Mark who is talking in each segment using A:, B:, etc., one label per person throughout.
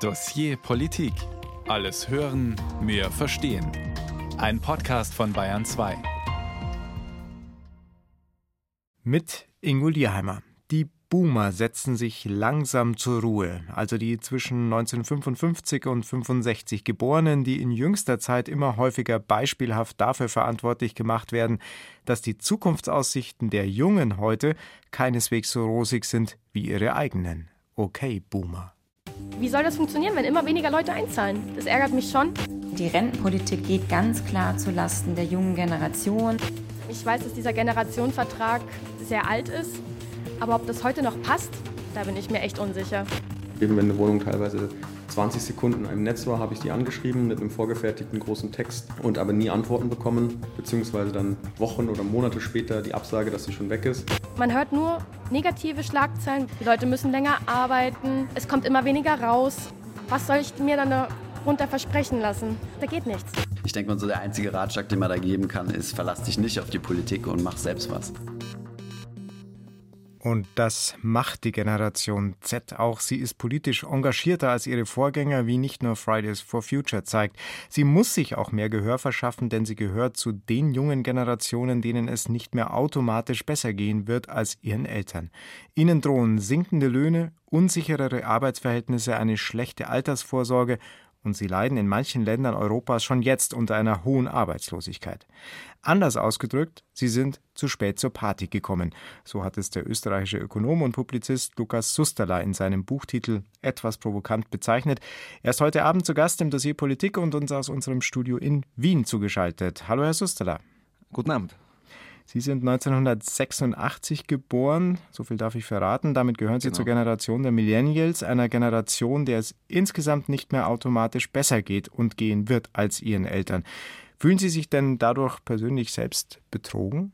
A: Dossier Politik. Alles hören, mehr verstehen. Ein Podcast von Bayern 2.
B: Mit Ingo Lierheimer. Die Boomer setzen sich langsam zur Ruhe, also die zwischen 1955 und 65 Geborenen, die in jüngster Zeit immer häufiger beispielhaft dafür verantwortlich gemacht werden, dass die Zukunftsaussichten der Jungen heute keineswegs so rosig sind wie ihre eigenen. Okay, Boomer.
C: Wie soll das funktionieren, wenn immer weniger Leute einzahlen? Das ärgert mich schon.
D: Die Rentenpolitik geht ganz klar zulasten der jungen Generation.
C: Ich weiß, dass dieser Generationenvertrag sehr alt ist, aber ob das heute noch passt, da bin ich mir echt unsicher.
E: Eben wenn eine Wohnung teilweise 20 Sekunden im Netz war, habe ich die angeschrieben mit einem vorgefertigten großen Text und aber nie Antworten bekommen, beziehungsweise dann Wochen oder Monate später die Absage, dass sie schon weg ist.
C: Man hört nur negative Schlagzeilen. Die Leute müssen länger arbeiten, es kommt immer weniger raus. Was soll ich mir dann darunter versprechen lassen? Da geht nichts.
F: Ich denke mal, so der einzige Ratschlag, den man da geben kann, ist, verlass dich nicht auf die Politik und mach selbst was.
B: Und das macht die Generation Z auch. Sie ist politisch engagierter als ihre Vorgänger, wie nicht nur Fridays for Future zeigt. Sie muss sich auch mehr Gehör verschaffen, denn sie gehört zu den jungen Generationen, denen es nicht mehr automatisch besser gehen wird als ihren Eltern. Ihnen drohen sinkende Löhne, unsicherere Arbeitsverhältnisse, eine schlechte Altersvorsorge und sie leiden in manchen Ländern Europas schon jetzt unter einer hohen Arbeitslosigkeit. Anders ausgedrückt, sie sind zu spät zur Party gekommen. So hat es der österreichische Ökonom und Publizist Lukas Susterla in seinem Buchtitel etwas provokant bezeichnet. Er ist heute Abend zu Gast im Dossier Politik und uns aus unserem Studio in Wien zugeschaltet. Hallo, Herr Susterla.
G: Guten Abend.
B: Sie sind 1986 geboren, so viel darf ich verraten. Damit gehören Sie genau. zur Generation der Millennials, einer Generation, der es insgesamt nicht mehr automatisch besser geht und gehen wird als Ihren Eltern. Fühlen Sie sich denn dadurch persönlich selbst betrogen?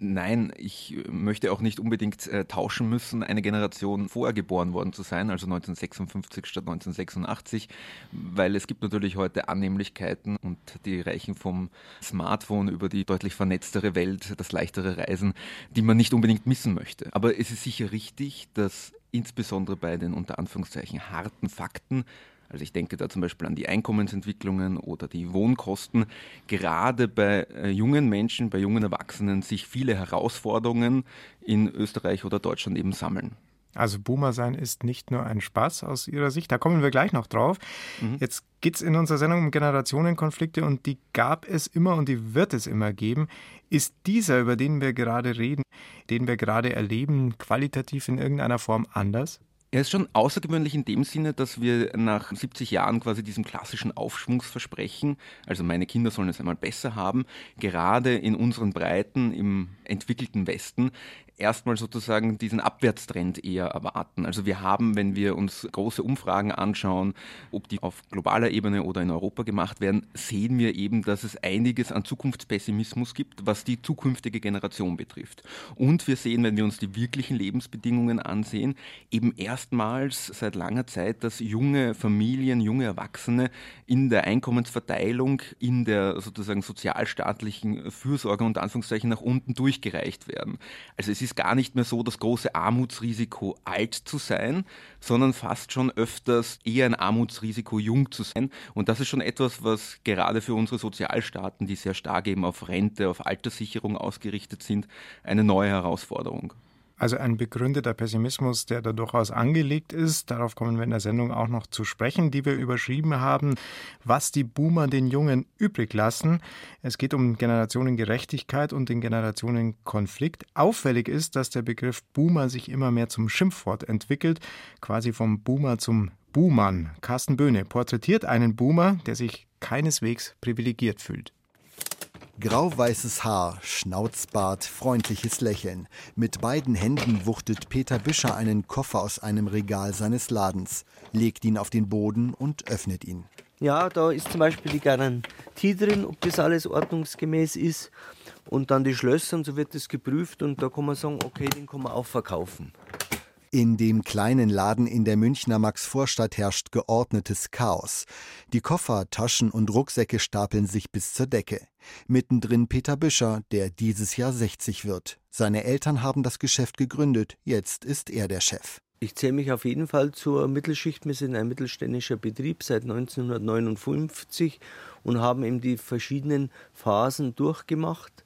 G: Nein, ich möchte auch nicht unbedingt äh, tauschen müssen, eine Generation vorher geboren worden zu sein, also 1956 statt 1986, weil es gibt natürlich heute Annehmlichkeiten und die reichen vom Smartphone über die deutlich vernetztere Welt, das leichtere Reisen, die man nicht unbedingt missen möchte. Aber es ist sicher richtig, dass insbesondere bei den unter Anführungszeichen harten Fakten also ich denke da zum Beispiel an die Einkommensentwicklungen oder die Wohnkosten. Gerade bei äh, jungen Menschen, bei jungen Erwachsenen sich viele Herausforderungen in Österreich oder Deutschland eben sammeln.
B: Also Boomer sein ist nicht nur ein Spaß aus Ihrer Sicht, da kommen wir gleich noch drauf. Mhm. Jetzt geht es in unserer Sendung um Generationenkonflikte und die gab es immer und die wird es immer geben. Ist dieser, über den wir gerade reden, den wir gerade erleben, qualitativ in irgendeiner Form anders?
G: Er ist schon außergewöhnlich in dem Sinne, dass wir nach 70 Jahren quasi diesem klassischen Aufschwungsversprechen, also meine Kinder sollen es einmal besser haben, gerade in unseren Breiten im entwickelten Westen erstmal sozusagen diesen Abwärtstrend eher erwarten. Also wir haben, wenn wir uns große Umfragen anschauen, ob die auf globaler Ebene oder in Europa gemacht werden, sehen wir eben, dass es einiges an Zukunftspessimismus gibt, was die zukünftige Generation betrifft. Und wir sehen, wenn wir uns die wirklichen Lebensbedingungen ansehen, eben erstmals seit langer Zeit, dass junge Familien, junge Erwachsene in der Einkommensverteilung, in der sozusagen sozialstaatlichen Fürsorge und Anführungszeichen nach unten durchgereicht werden. Also es ist ist gar nicht mehr so das große Armutsrisiko, alt zu sein, sondern fast schon öfters eher ein Armutsrisiko, jung zu sein. Und das ist schon etwas, was gerade für unsere Sozialstaaten, die sehr stark eben auf Rente, auf Alterssicherung ausgerichtet sind, eine neue Herausforderung.
B: Also ein begründeter Pessimismus, der da durchaus angelegt ist. Darauf kommen wir in der Sendung auch noch zu sprechen, die wir überschrieben haben, was die Boomer den Jungen übrig lassen. Es geht um Generationengerechtigkeit und den Generationenkonflikt. Auffällig ist, dass der Begriff Boomer sich immer mehr zum Schimpfwort entwickelt, quasi vom Boomer zum Buhmann. Carsten Böhne porträtiert einen Boomer, der sich keineswegs privilegiert fühlt.
H: Grauweißes Haar, Schnauzbart, freundliches Lächeln. Mit beiden Händen wuchtet Peter Büscher einen Koffer aus einem Regal seines Ladens, legt ihn auf den Boden und öffnet ihn.
I: Ja, da ist zum Beispiel die Garantie drin, ob das alles ordnungsgemäß ist. Und dann die Schlösser und so wird das geprüft und da kann man sagen, okay, den kann man auch verkaufen.
H: In dem kleinen Laden in der Münchner Maxvorstadt herrscht geordnetes Chaos. Die Koffer, Taschen und Rucksäcke stapeln sich bis zur Decke. Mittendrin Peter Büscher, der dieses Jahr 60 wird. Seine Eltern haben das Geschäft gegründet, jetzt ist er der Chef.
I: Ich zähle mich auf jeden Fall zur Mittelschicht. Wir sind ein mittelständischer Betrieb seit 1959 und haben eben die verschiedenen Phasen durchgemacht.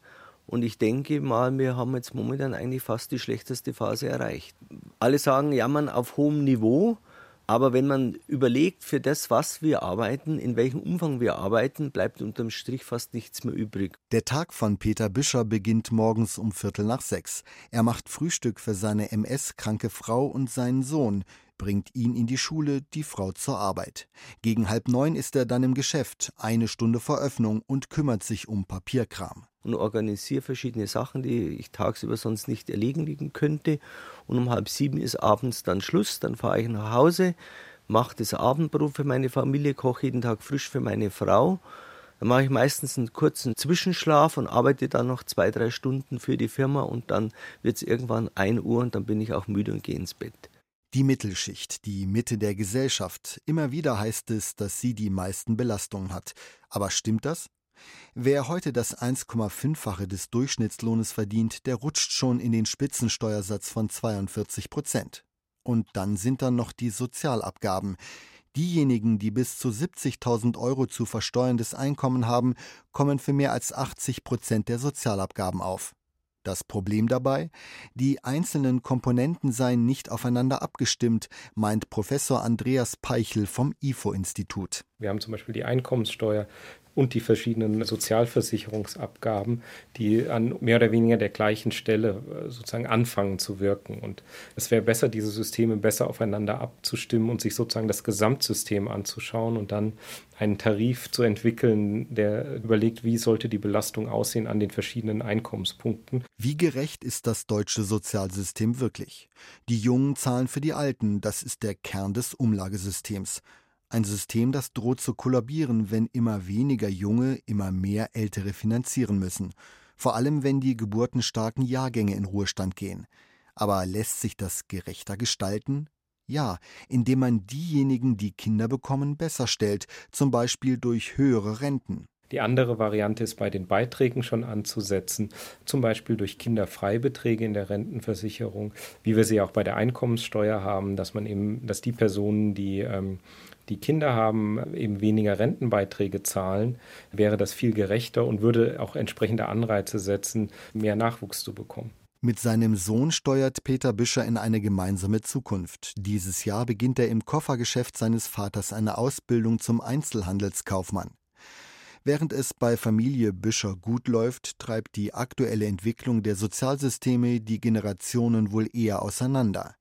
I: Und ich denke mal, wir haben jetzt momentan eigentlich fast die schlechteste Phase erreicht. Alle sagen, jammern auf hohem Niveau. Aber wenn man überlegt, für das, was wir arbeiten, in welchem Umfang wir arbeiten, bleibt unterm Strich fast nichts mehr übrig.
H: Der Tag von Peter Büscher beginnt morgens um Viertel nach sechs. Er macht Frühstück für seine MS-kranke Frau und seinen Sohn, bringt ihn in die Schule, die Frau zur Arbeit. Gegen halb neun ist er dann im Geschäft, eine Stunde vor Öffnung und kümmert sich um Papierkram
I: und organisiere verschiedene Sachen, die ich tagsüber sonst nicht erledigen könnte. Und um halb sieben ist abends dann Schluss, dann fahre ich nach Hause, mache das Abendbrot für meine Familie, koche jeden Tag frisch für meine Frau. Dann mache ich meistens einen kurzen Zwischenschlaf und arbeite dann noch zwei, drei Stunden für die Firma und dann wird es irgendwann ein Uhr und dann bin ich auch müde und gehe ins Bett.
H: Die Mittelschicht, die Mitte der Gesellschaft. Immer wieder heißt es, dass sie die meisten Belastungen hat. Aber stimmt das? Wer heute das 1,5-fache des Durchschnittslohnes verdient, der rutscht schon in den Spitzensteuersatz von 42 Prozent. Und dann sind da noch die Sozialabgaben. Diejenigen, die bis zu 70.000 Euro zu versteuerndes Einkommen haben, kommen für mehr als 80 Prozent der Sozialabgaben auf. Das Problem dabei? Die einzelnen Komponenten seien nicht aufeinander abgestimmt, meint Professor Andreas Peichel vom IFO-Institut.
J: Wir haben zum Beispiel die Einkommenssteuer, und die verschiedenen Sozialversicherungsabgaben, die an mehr oder weniger der gleichen Stelle äh, sozusagen anfangen zu wirken. Und es wäre besser, diese Systeme besser aufeinander abzustimmen und sich sozusagen das Gesamtsystem anzuschauen und dann einen Tarif zu entwickeln, der überlegt, wie sollte die Belastung aussehen an den verschiedenen Einkommenspunkten.
H: Wie gerecht ist das deutsche Sozialsystem wirklich? Die Jungen zahlen für die Alten, das ist der Kern des Umlagesystems. Ein System, das droht zu kollabieren, wenn immer weniger Junge immer mehr Ältere finanzieren müssen. Vor allem, wenn die geburtenstarken Jahrgänge in Ruhestand gehen. Aber lässt sich das gerechter gestalten? Ja, indem man diejenigen, die Kinder bekommen, besser stellt, zum Beispiel durch höhere Renten.
J: Die andere Variante ist bei den Beiträgen schon anzusetzen, zum Beispiel durch Kinderfreibeträge in der Rentenversicherung, wie wir sie auch bei der Einkommenssteuer haben, dass man eben, dass die Personen, die ähm, die Kinder haben, eben weniger Rentenbeiträge zahlen, wäre das viel gerechter und würde auch entsprechende Anreize setzen, mehr Nachwuchs zu bekommen.
H: Mit seinem Sohn steuert Peter Büscher in eine gemeinsame Zukunft. Dieses Jahr beginnt er im Koffergeschäft seines Vaters eine Ausbildung zum Einzelhandelskaufmann. Während es bei Familie Büscher gut läuft, treibt die aktuelle Entwicklung der Sozialsysteme die Generationen wohl eher auseinander.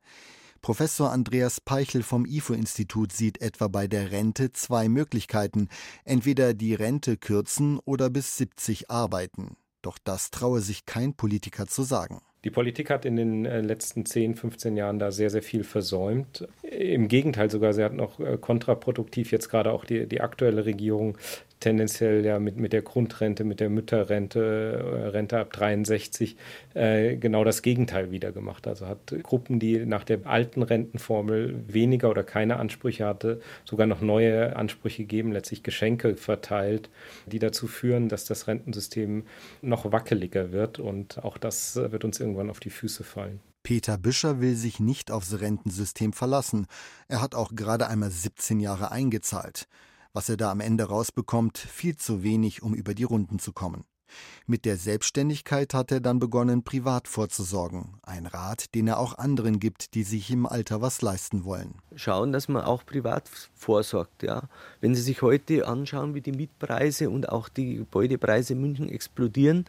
H: Professor Andreas Peichel vom IFO-Institut sieht etwa bei der Rente zwei Möglichkeiten. Entweder die Rente kürzen oder bis 70 arbeiten. Doch das traue sich kein Politiker zu sagen.
J: Die Politik hat in den äh, letzten 10, 15 Jahren da sehr, sehr viel versäumt. Im Gegenteil sogar, sie hat noch äh, kontraproduktiv jetzt gerade auch die, die aktuelle Regierung tendenziell ja mit, mit der Grundrente, mit der Mütterrente, äh, Rente ab 63, äh, genau das Gegenteil wieder gemacht. Also hat Gruppen, die nach der alten Rentenformel weniger oder keine Ansprüche hatte, sogar noch neue Ansprüche geben, letztlich Geschenke verteilt, die dazu führen, dass das Rentensystem noch wackeliger wird und auch das wird uns irgendwann auf die Füße fallen.
H: Peter Büscher will sich nicht aufs Rentensystem verlassen. Er hat auch gerade einmal 17 Jahre eingezahlt. Was er da am Ende rausbekommt, viel zu wenig, um über die Runden zu kommen. Mit der Selbstständigkeit hat er dann begonnen, privat vorzusorgen. Ein Rat, den er auch anderen gibt, die sich im Alter was leisten wollen.
I: Schauen, dass man auch privat vorsorgt. Ja. Wenn Sie sich heute anschauen, wie die Mietpreise und auch die Gebäudepreise in München explodieren,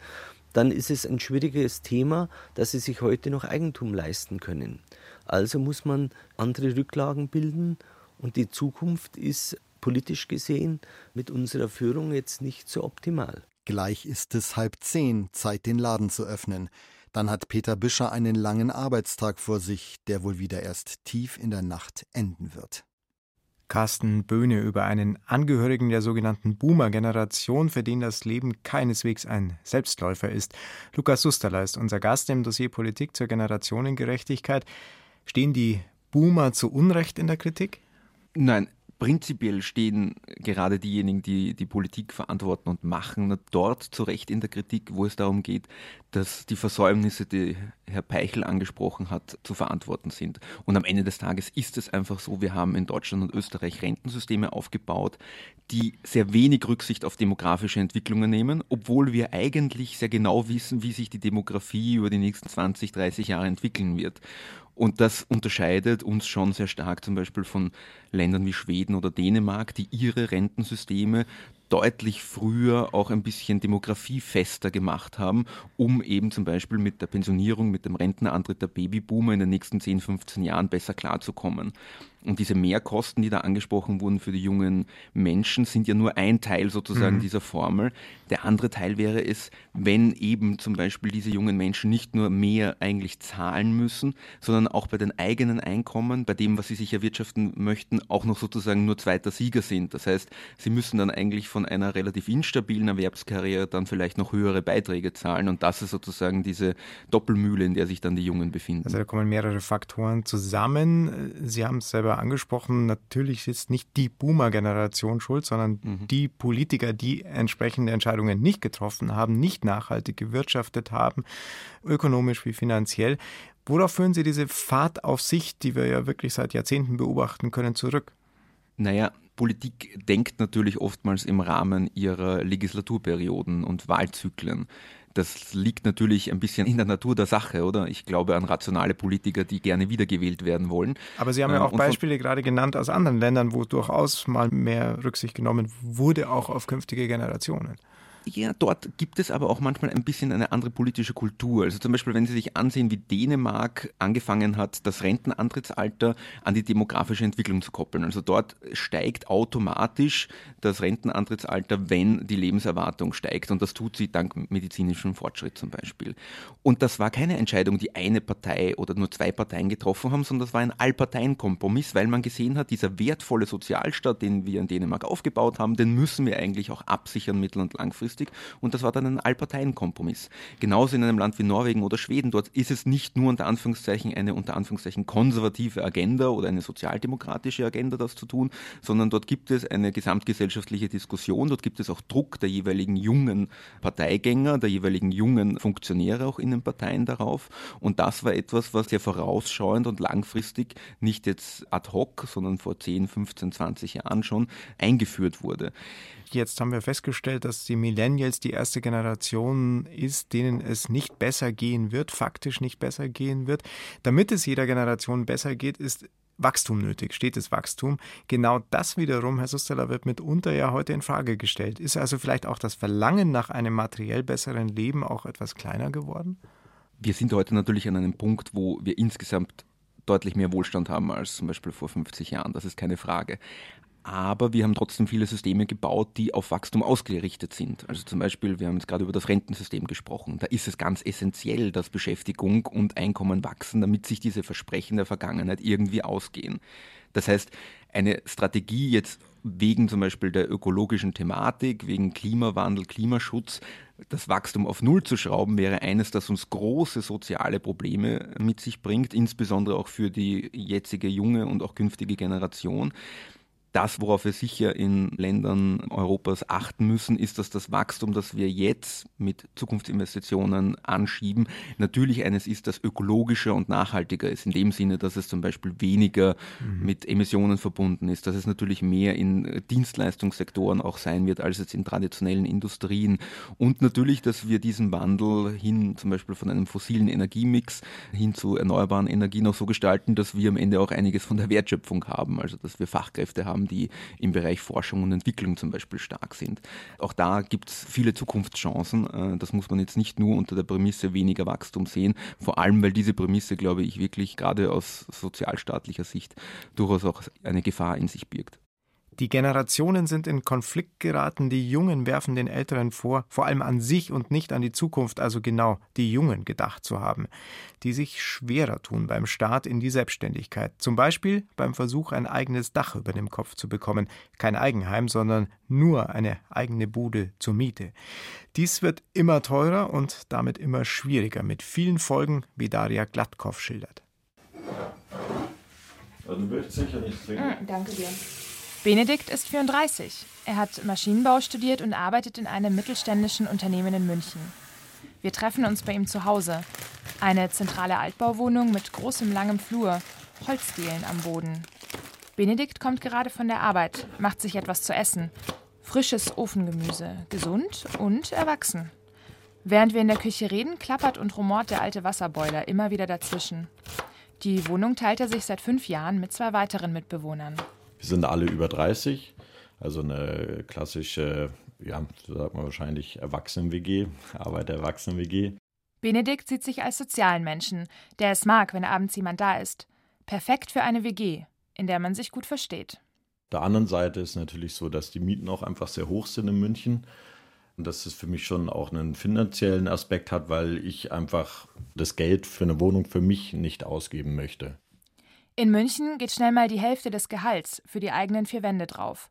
I: dann ist es ein schwieriges Thema, dass Sie sich heute noch Eigentum leisten können. Also muss man andere Rücklagen bilden und die Zukunft ist politisch gesehen mit unserer Führung jetzt nicht so optimal.
H: Gleich ist es halb zehn, Zeit, den Laden zu öffnen. Dann hat Peter Büscher einen langen Arbeitstag vor sich, der wohl wieder erst tief in der Nacht enden wird.
B: Carsten Böhne über einen Angehörigen der sogenannten Boomer-Generation, für den das Leben keineswegs ein Selbstläufer ist. Lukas Susterler ist unser Gast im Dossier Politik zur Generationengerechtigkeit. Stehen die Boomer zu Unrecht in der Kritik?
G: Nein, Prinzipiell stehen gerade diejenigen, die die Politik verantworten und machen, dort zu Recht in der Kritik, wo es darum geht, dass die Versäumnisse, die Herr Peichel angesprochen hat, zu verantworten sind. Und am Ende des Tages ist es einfach so, wir haben in Deutschland und Österreich Rentensysteme aufgebaut, die sehr wenig Rücksicht auf demografische Entwicklungen nehmen, obwohl wir eigentlich sehr genau wissen, wie sich die Demografie über die nächsten 20, 30 Jahre entwickeln wird. Und das unterscheidet uns schon sehr stark zum Beispiel von Ländern wie Schweden oder Dänemark, die ihre Rentensysteme deutlich früher auch ein bisschen demografiefester gemacht haben, um eben zum Beispiel mit der Pensionierung, mit dem Rentenantritt der Babyboomer in den nächsten 10, 15 Jahren besser klarzukommen. Und diese Mehrkosten, die da angesprochen wurden für die jungen Menschen, sind ja nur ein Teil sozusagen mhm. dieser Formel. Der andere Teil wäre es, wenn eben zum Beispiel diese jungen Menschen nicht nur mehr eigentlich zahlen müssen, sondern auch bei den eigenen Einkommen, bei dem, was sie sich erwirtschaften möchten, auch noch sozusagen nur zweiter Sieger sind. Das heißt, sie müssen dann eigentlich von einer relativ instabilen Erwerbskarriere dann vielleicht noch höhere Beiträge zahlen. Und das ist sozusagen diese Doppelmühle, in der sich dann die Jungen befinden.
B: Also da kommen mehrere Faktoren zusammen. Sie haben es selber angesprochen, natürlich ist nicht die Boomer-Generation schuld, sondern mhm. die Politiker, die entsprechende Entscheidungen nicht getroffen haben, nicht nachhaltig gewirtschaftet haben, ökonomisch wie finanziell. Worauf führen Sie diese Fahrt auf sich, die wir ja wirklich seit Jahrzehnten beobachten können, zurück?
G: Naja, Politik denkt natürlich oftmals im Rahmen ihrer Legislaturperioden und Wahlzyklen. Das liegt natürlich ein bisschen in der Natur der Sache, oder? Ich glaube an rationale Politiker, die gerne wiedergewählt werden wollen.
B: Aber Sie haben ja ähm, auch Beispiele gerade genannt aus anderen Ländern, wo durchaus mal mehr Rücksicht genommen wurde, auch auf künftige Generationen.
G: Ja, dort gibt es aber auch manchmal ein bisschen eine andere politische Kultur. Also zum Beispiel, wenn Sie sich ansehen, wie Dänemark angefangen hat, das Rentenantrittsalter an die demografische Entwicklung zu koppeln. Also dort steigt automatisch das Rentenantrittsalter, wenn die Lebenserwartung steigt. Und das tut sie dank medizinischem Fortschritt zum Beispiel. Und das war keine Entscheidung, die eine Partei oder nur zwei Parteien getroffen haben, sondern das war ein Allparteienkompromiss, weil man gesehen hat, dieser wertvolle Sozialstaat, den wir in Dänemark aufgebaut haben, den müssen wir eigentlich auch absichern mittel- und langfristig langfristig und das war dann ein Allparteienkompromiss. Genauso in einem Land wie Norwegen oder Schweden, dort ist es nicht nur unter Anführungszeichen eine unter Anführungszeichen konservative Agenda oder eine sozialdemokratische Agenda, das zu tun, sondern dort gibt es eine gesamtgesellschaftliche Diskussion, dort gibt es auch Druck der jeweiligen jungen Parteigänger, der jeweiligen jungen Funktionäre auch in den Parteien darauf und das war etwas, was sehr vorausschauend und langfristig nicht jetzt ad hoc, sondern vor 10, 15, 20 Jahren schon eingeführt wurde.
B: Jetzt haben wir festgestellt, dass die Millennials die erste Generation ist, denen es nicht besser gehen wird, faktisch nicht besser gehen wird. Damit es jeder Generation besser geht, ist Wachstum nötig, stetes Wachstum. Genau das wiederum, Herr Susteller, wird mitunter ja heute in Frage gestellt. Ist also vielleicht auch das Verlangen nach einem materiell besseren Leben auch etwas kleiner geworden?
G: Wir sind heute natürlich an einem Punkt, wo wir insgesamt deutlich mehr Wohlstand haben als zum Beispiel vor 50 Jahren. Das ist keine Frage aber wir haben trotzdem viele Systeme gebaut, die auf Wachstum ausgerichtet sind. Also zum Beispiel, wir haben jetzt gerade über das Rentensystem gesprochen. Da ist es ganz essentiell, dass Beschäftigung und Einkommen wachsen, damit sich diese Versprechen der Vergangenheit irgendwie ausgehen. Das heißt, eine Strategie jetzt wegen zum Beispiel der ökologischen Thematik, wegen Klimawandel, Klimaschutz, das Wachstum auf Null zu schrauben, wäre eines, das uns große soziale Probleme mit sich bringt, insbesondere auch für die jetzige junge und auch künftige Generation. Das, worauf wir sicher in Ländern Europas achten müssen, ist, dass das Wachstum, das wir jetzt mit Zukunftsinvestitionen anschieben, natürlich eines ist, das ökologischer und nachhaltiger ist. In dem Sinne, dass es zum Beispiel weniger mhm. mit Emissionen verbunden ist, dass es natürlich mehr in Dienstleistungssektoren auch sein wird, als jetzt in traditionellen Industrien. Und natürlich, dass wir diesen Wandel hin, zum Beispiel von einem fossilen Energiemix hin zu erneuerbaren Energien auch so gestalten, dass wir am Ende auch einiges von der Wertschöpfung haben. Also, dass wir Fachkräfte haben, haben, die im Bereich Forschung und Entwicklung zum Beispiel stark sind. Auch da gibt es viele Zukunftschancen. Äh, das muss man jetzt nicht nur unter der Prämisse weniger Wachstum sehen, vor allem weil diese Prämisse, glaube ich, wirklich gerade aus sozialstaatlicher Sicht durchaus auch eine Gefahr in sich birgt.
B: Die Generationen sind in Konflikt geraten, die Jungen werfen den Älteren vor, vor allem an sich und nicht an die Zukunft, also genau die Jungen gedacht zu haben, die sich schwerer tun beim Start in die Selbstständigkeit, zum Beispiel beim Versuch, ein eigenes Dach über dem Kopf zu bekommen, kein Eigenheim, sondern nur eine eigene Bude zur Miete. Dies wird immer teurer und damit immer schwieriger, mit vielen Folgen, wie Daria Glattkopf schildert.
K: du willst sicher nicht trinken.
L: Mm, danke dir.
K: Benedikt ist 34. Er hat Maschinenbau studiert und arbeitet in einem mittelständischen Unternehmen in München. Wir treffen uns bei ihm zu Hause. Eine zentrale Altbauwohnung mit großem langem Flur, Holzdielen am Boden. Benedikt kommt gerade von der Arbeit, macht sich etwas zu essen. Frisches Ofengemüse, gesund und erwachsen. Während wir in der Küche reden, klappert und rumort der alte Wasserboiler immer wieder dazwischen. Die Wohnung teilt er sich seit fünf Jahren mit zwei weiteren Mitbewohnern.
L: Wir sind alle über 30, also eine klassische, ja, so sagt man wahrscheinlich Erwachsenen-WG, Arbeiter-Erwachsenen-WG.
K: Benedikt sieht sich als sozialen Menschen, der es mag, wenn abends jemand da ist. Perfekt für eine WG, in der man sich gut versteht.
L: Auf der anderen Seite ist natürlich so, dass die Mieten auch einfach sehr hoch sind in München. Und dass es für mich schon auch einen finanziellen Aspekt hat, weil ich einfach das Geld für eine Wohnung für mich nicht ausgeben möchte.
K: In München geht schnell mal die Hälfte des Gehalts für die eigenen vier Wände drauf.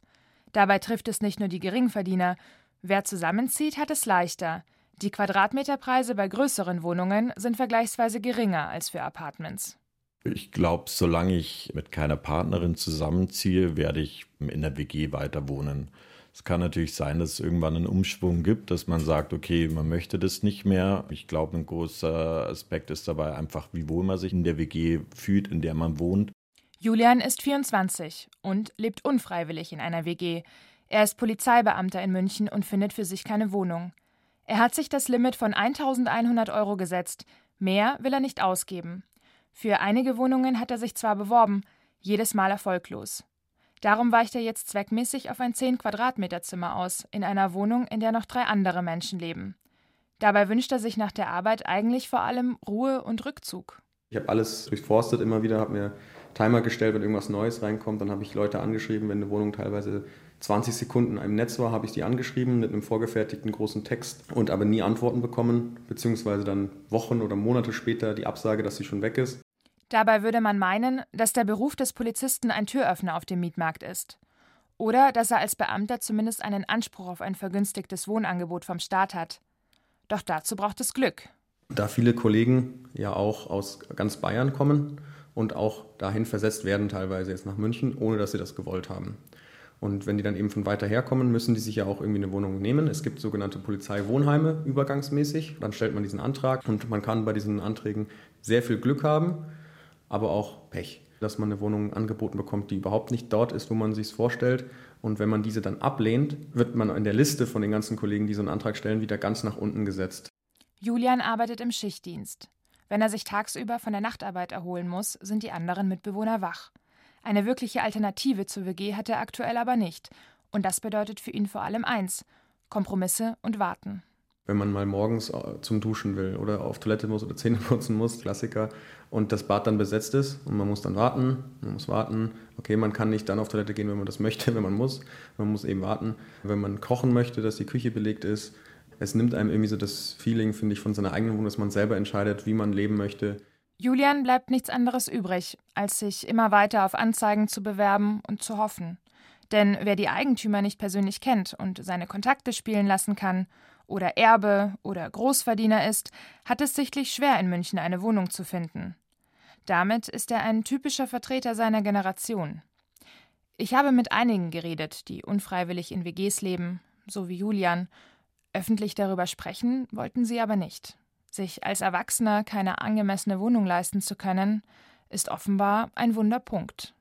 K: Dabei trifft es nicht nur die Geringverdiener. Wer zusammenzieht, hat es leichter. Die Quadratmeterpreise bei größeren Wohnungen sind vergleichsweise geringer als für Apartments.
L: Ich glaube, solange ich mit keiner Partnerin zusammenziehe, werde ich in der WG weiter wohnen. Es kann natürlich sein, dass es irgendwann einen Umschwung gibt, dass man sagt, okay, man möchte das nicht mehr. Ich glaube, ein großer Aspekt ist dabei einfach, wie wohl man sich in der WG fühlt, in der man wohnt.
K: Julian ist 24 und lebt unfreiwillig in einer WG. Er ist Polizeibeamter in München und findet für sich keine Wohnung. Er hat sich das Limit von 1100 Euro gesetzt. Mehr will er nicht ausgeben. Für einige Wohnungen hat er sich zwar beworben, jedes Mal erfolglos. Darum weicht er jetzt zweckmäßig auf ein 10 Quadratmeter Zimmer aus, in einer Wohnung, in der noch drei andere Menschen leben. Dabei wünscht er sich nach der Arbeit eigentlich vor allem Ruhe und Rückzug.
E: Ich habe alles durchforstet immer wieder, habe mir Timer gestellt, wenn irgendwas Neues reinkommt. Dann habe ich Leute angeschrieben, wenn eine Wohnung teilweise 20 Sekunden im Netz war, habe ich die angeschrieben mit einem vorgefertigten großen Text und aber nie Antworten bekommen, beziehungsweise dann Wochen oder Monate später die Absage, dass sie schon weg ist.
K: Dabei würde man meinen, dass der Beruf des Polizisten ein Türöffner auf dem Mietmarkt ist. Oder dass er als Beamter zumindest einen Anspruch auf ein vergünstigtes Wohnangebot vom Staat hat. Doch dazu braucht es Glück.
E: Da viele Kollegen ja auch aus ganz Bayern kommen und auch dahin versetzt werden, teilweise jetzt nach München, ohne dass sie das gewollt haben. Und wenn die dann eben von weiter her kommen, müssen die sich ja auch irgendwie eine Wohnung nehmen. Es gibt sogenannte Polizeiwohnheime übergangsmäßig. Dann stellt man diesen Antrag und man kann bei diesen Anträgen sehr viel Glück haben aber auch Pech, dass man eine Wohnung angeboten bekommt, die überhaupt nicht dort ist, wo man sich es vorstellt. Und wenn man diese dann ablehnt, wird man in der Liste von den ganzen Kollegen, die so einen Antrag stellen, wieder ganz nach unten gesetzt.
K: Julian arbeitet im Schichtdienst. Wenn er sich tagsüber von der Nachtarbeit erholen muss, sind die anderen Mitbewohner wach. Eine wirkliche Alternative zur WG hat er aktuell aber nicht. Und das bedeutet für ihn vor allem eins: Kompromisse und Warten
E: wenn man mal morgens äh, zum Duschen will oder auf Toilette muss oder Zähne putzen muss, Klassiker, und das Bad dann besetzt ist und man muss dann warten, man muss warten. Okay, man kann nicht dann auf Toilette gehen, wenn man das möchte, wenn man muss. Man muss eben warten. Wenn man kochen möchte, dass die Küche belegt ist, es nimmt einem irgendwie so das Feeling, finde ich, von seiner eigenen Wohnung, dass man selber entscheidet, wie man leben möchte.
K: Julian bleibt nichts anderes übrig, als sich immer weiter auf Anzeigen zu bewerben und zu hoffen. Denn wer die Eigentümer nicht persönlich kennt und seine Kontakte spielen lassen kann, oder Erbe oder Großverdiener ist, hat es sichtlich schwer, in München eine Wohnung zu finden. Damit ist er ein typischer Vertreter seiner Generation. Ich habe mit einigen geredet, die unfreiwillig in WGs leben, so wie Julian. Öffentlich darüber sprechen wollten sie aber nicht. Sich als Erwachsener keine angemessene Wohnung leisten zu können, ist offenbar ein Wunderpunkt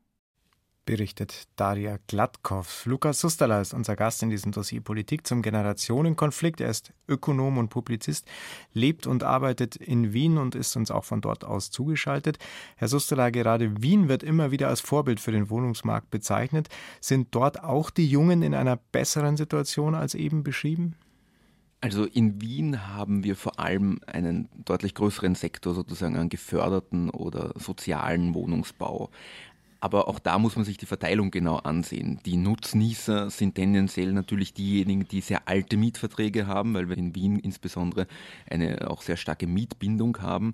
B: berichtet Daria Gladkow. Lukas Susterla ist unser Gast in diesem Dossier Politik zum Generationenkonflikt. Er ist Ökonom und Publizist, lebt und arbeitet in Wien und ist uns auch von dort aus zugeschaltet. Herr Susterla, gerade Wien wird immer wieder als Vorbild für den Wohnungsmarkt bezeichnet. Sind dort auch die Jungen in einer besseren Situation als eben beschrieben?
G: Also in Wien haben wir vor allem einen deutlich größeren Sektor sozusagen an geförderten oder sozialen Wohnungsbau. Aber auch da muss man sich die Verteilung genau ansehen. Die Nutznießer sind tendenziell natürlich diejenigen, die sehr alte Mietverträge haben, weil wir in Wien insbesondere eine auch sehr starke Mietbindung haben.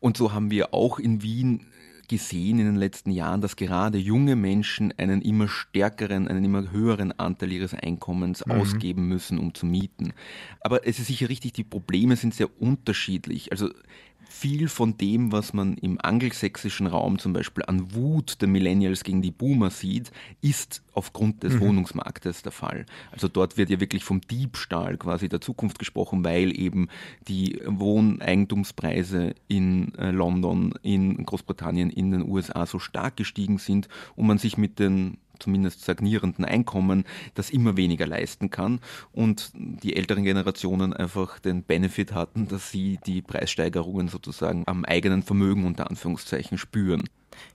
G: Und so haben wir auch in Wien gesehen in den letzten Jahren, dass gerade junge Menschen einen immer stärkeren, einen immer höheren Anteil ihres Einkommens mhm. ausgeben müssen, um zu mieten. Aber es ist sicher richtig, die Probleme sind sehr unterschiedlich. Also viel von dem, was man im angelsächsischen Raum zum Beispiel an Wut der Millennials gegen die Boomer sieht, ist aufgrund des mhm. Wohnungsmarktes der Fall. Also dort wird ja wirklich vom Diebstahl quasi der Zukunft gesprochen, weil eben die Wohneigentumspreise in äh, London, in Großbritannien, in den USA so stark gestiegen sind und man sich mit den zumindest stagnierenden Einkommen das immer weniger leisten kann und die älteren Generationen einfach den Benefit hatten, dass sie die Preissteigerungen sozusagen am eigenen Vermögen unter Anführungszeichen spüren.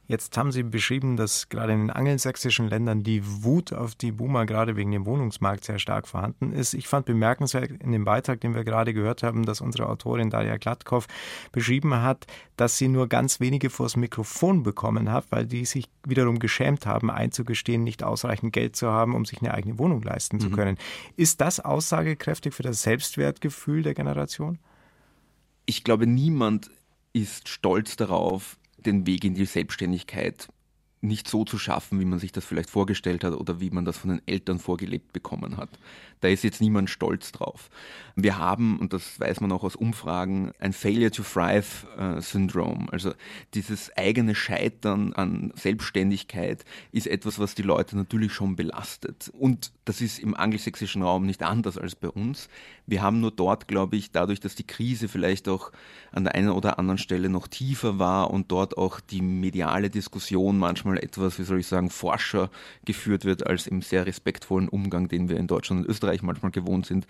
B: Jetzt haben Sie beschrieben, dass gerade in den angelsächsischen Ländern die Wut auf die Boomer gerade wegen dem Wohnungsmarkt sehr stark vorhanden ist. Ich fand bemerkenswert in dem Beitrag, den wir gerade gehört haben, dass unsere Autorin Daria Gladkow beschrieben hat, dass sie nur ganz wenige vors Mikrofon bekommen hat, weil die sich wiederum geschämt haben, einzugestehen, nicht ausreichend Geld zu haben, um sich eine eigene Wohnung leisten mhm. zu können. Ist das aussagekräftig für das Selbstwertgefühl der Generation?
G: Ich glaube, niemand ist stolz darauf, den Weg in die Selbstständigkeit nicht so zu schaffen, wie man sich das vielleicht vorgestellt hat oder wie man das von den Eltern vorgelebt bekommen hat. Da ist jetzt niemand stolz drauf. Wir haben, und das weiß man auch aus Umfragen, ein Failure to Thrive-Syndrom. Äh, also dieses eigene Scheitern an Selbstständigkeit ist etwas, was die Leute natürlich schon belastet. Und das ist im angelsächsischen Raum nicht anders als bei uns. Wir haben nur dort, glaube ich, dadurch, dass die Krise vielleicht auch an der einen oder anderen Stelle noch tiefer war und dort auch die mediale Diskussion manchmal etwas, wie soll ich sagen, forscher geführt wird als im sehr respektvollen Umgang, den wir in Deutschland und Österreich Österreich manchmal gewohnt sind.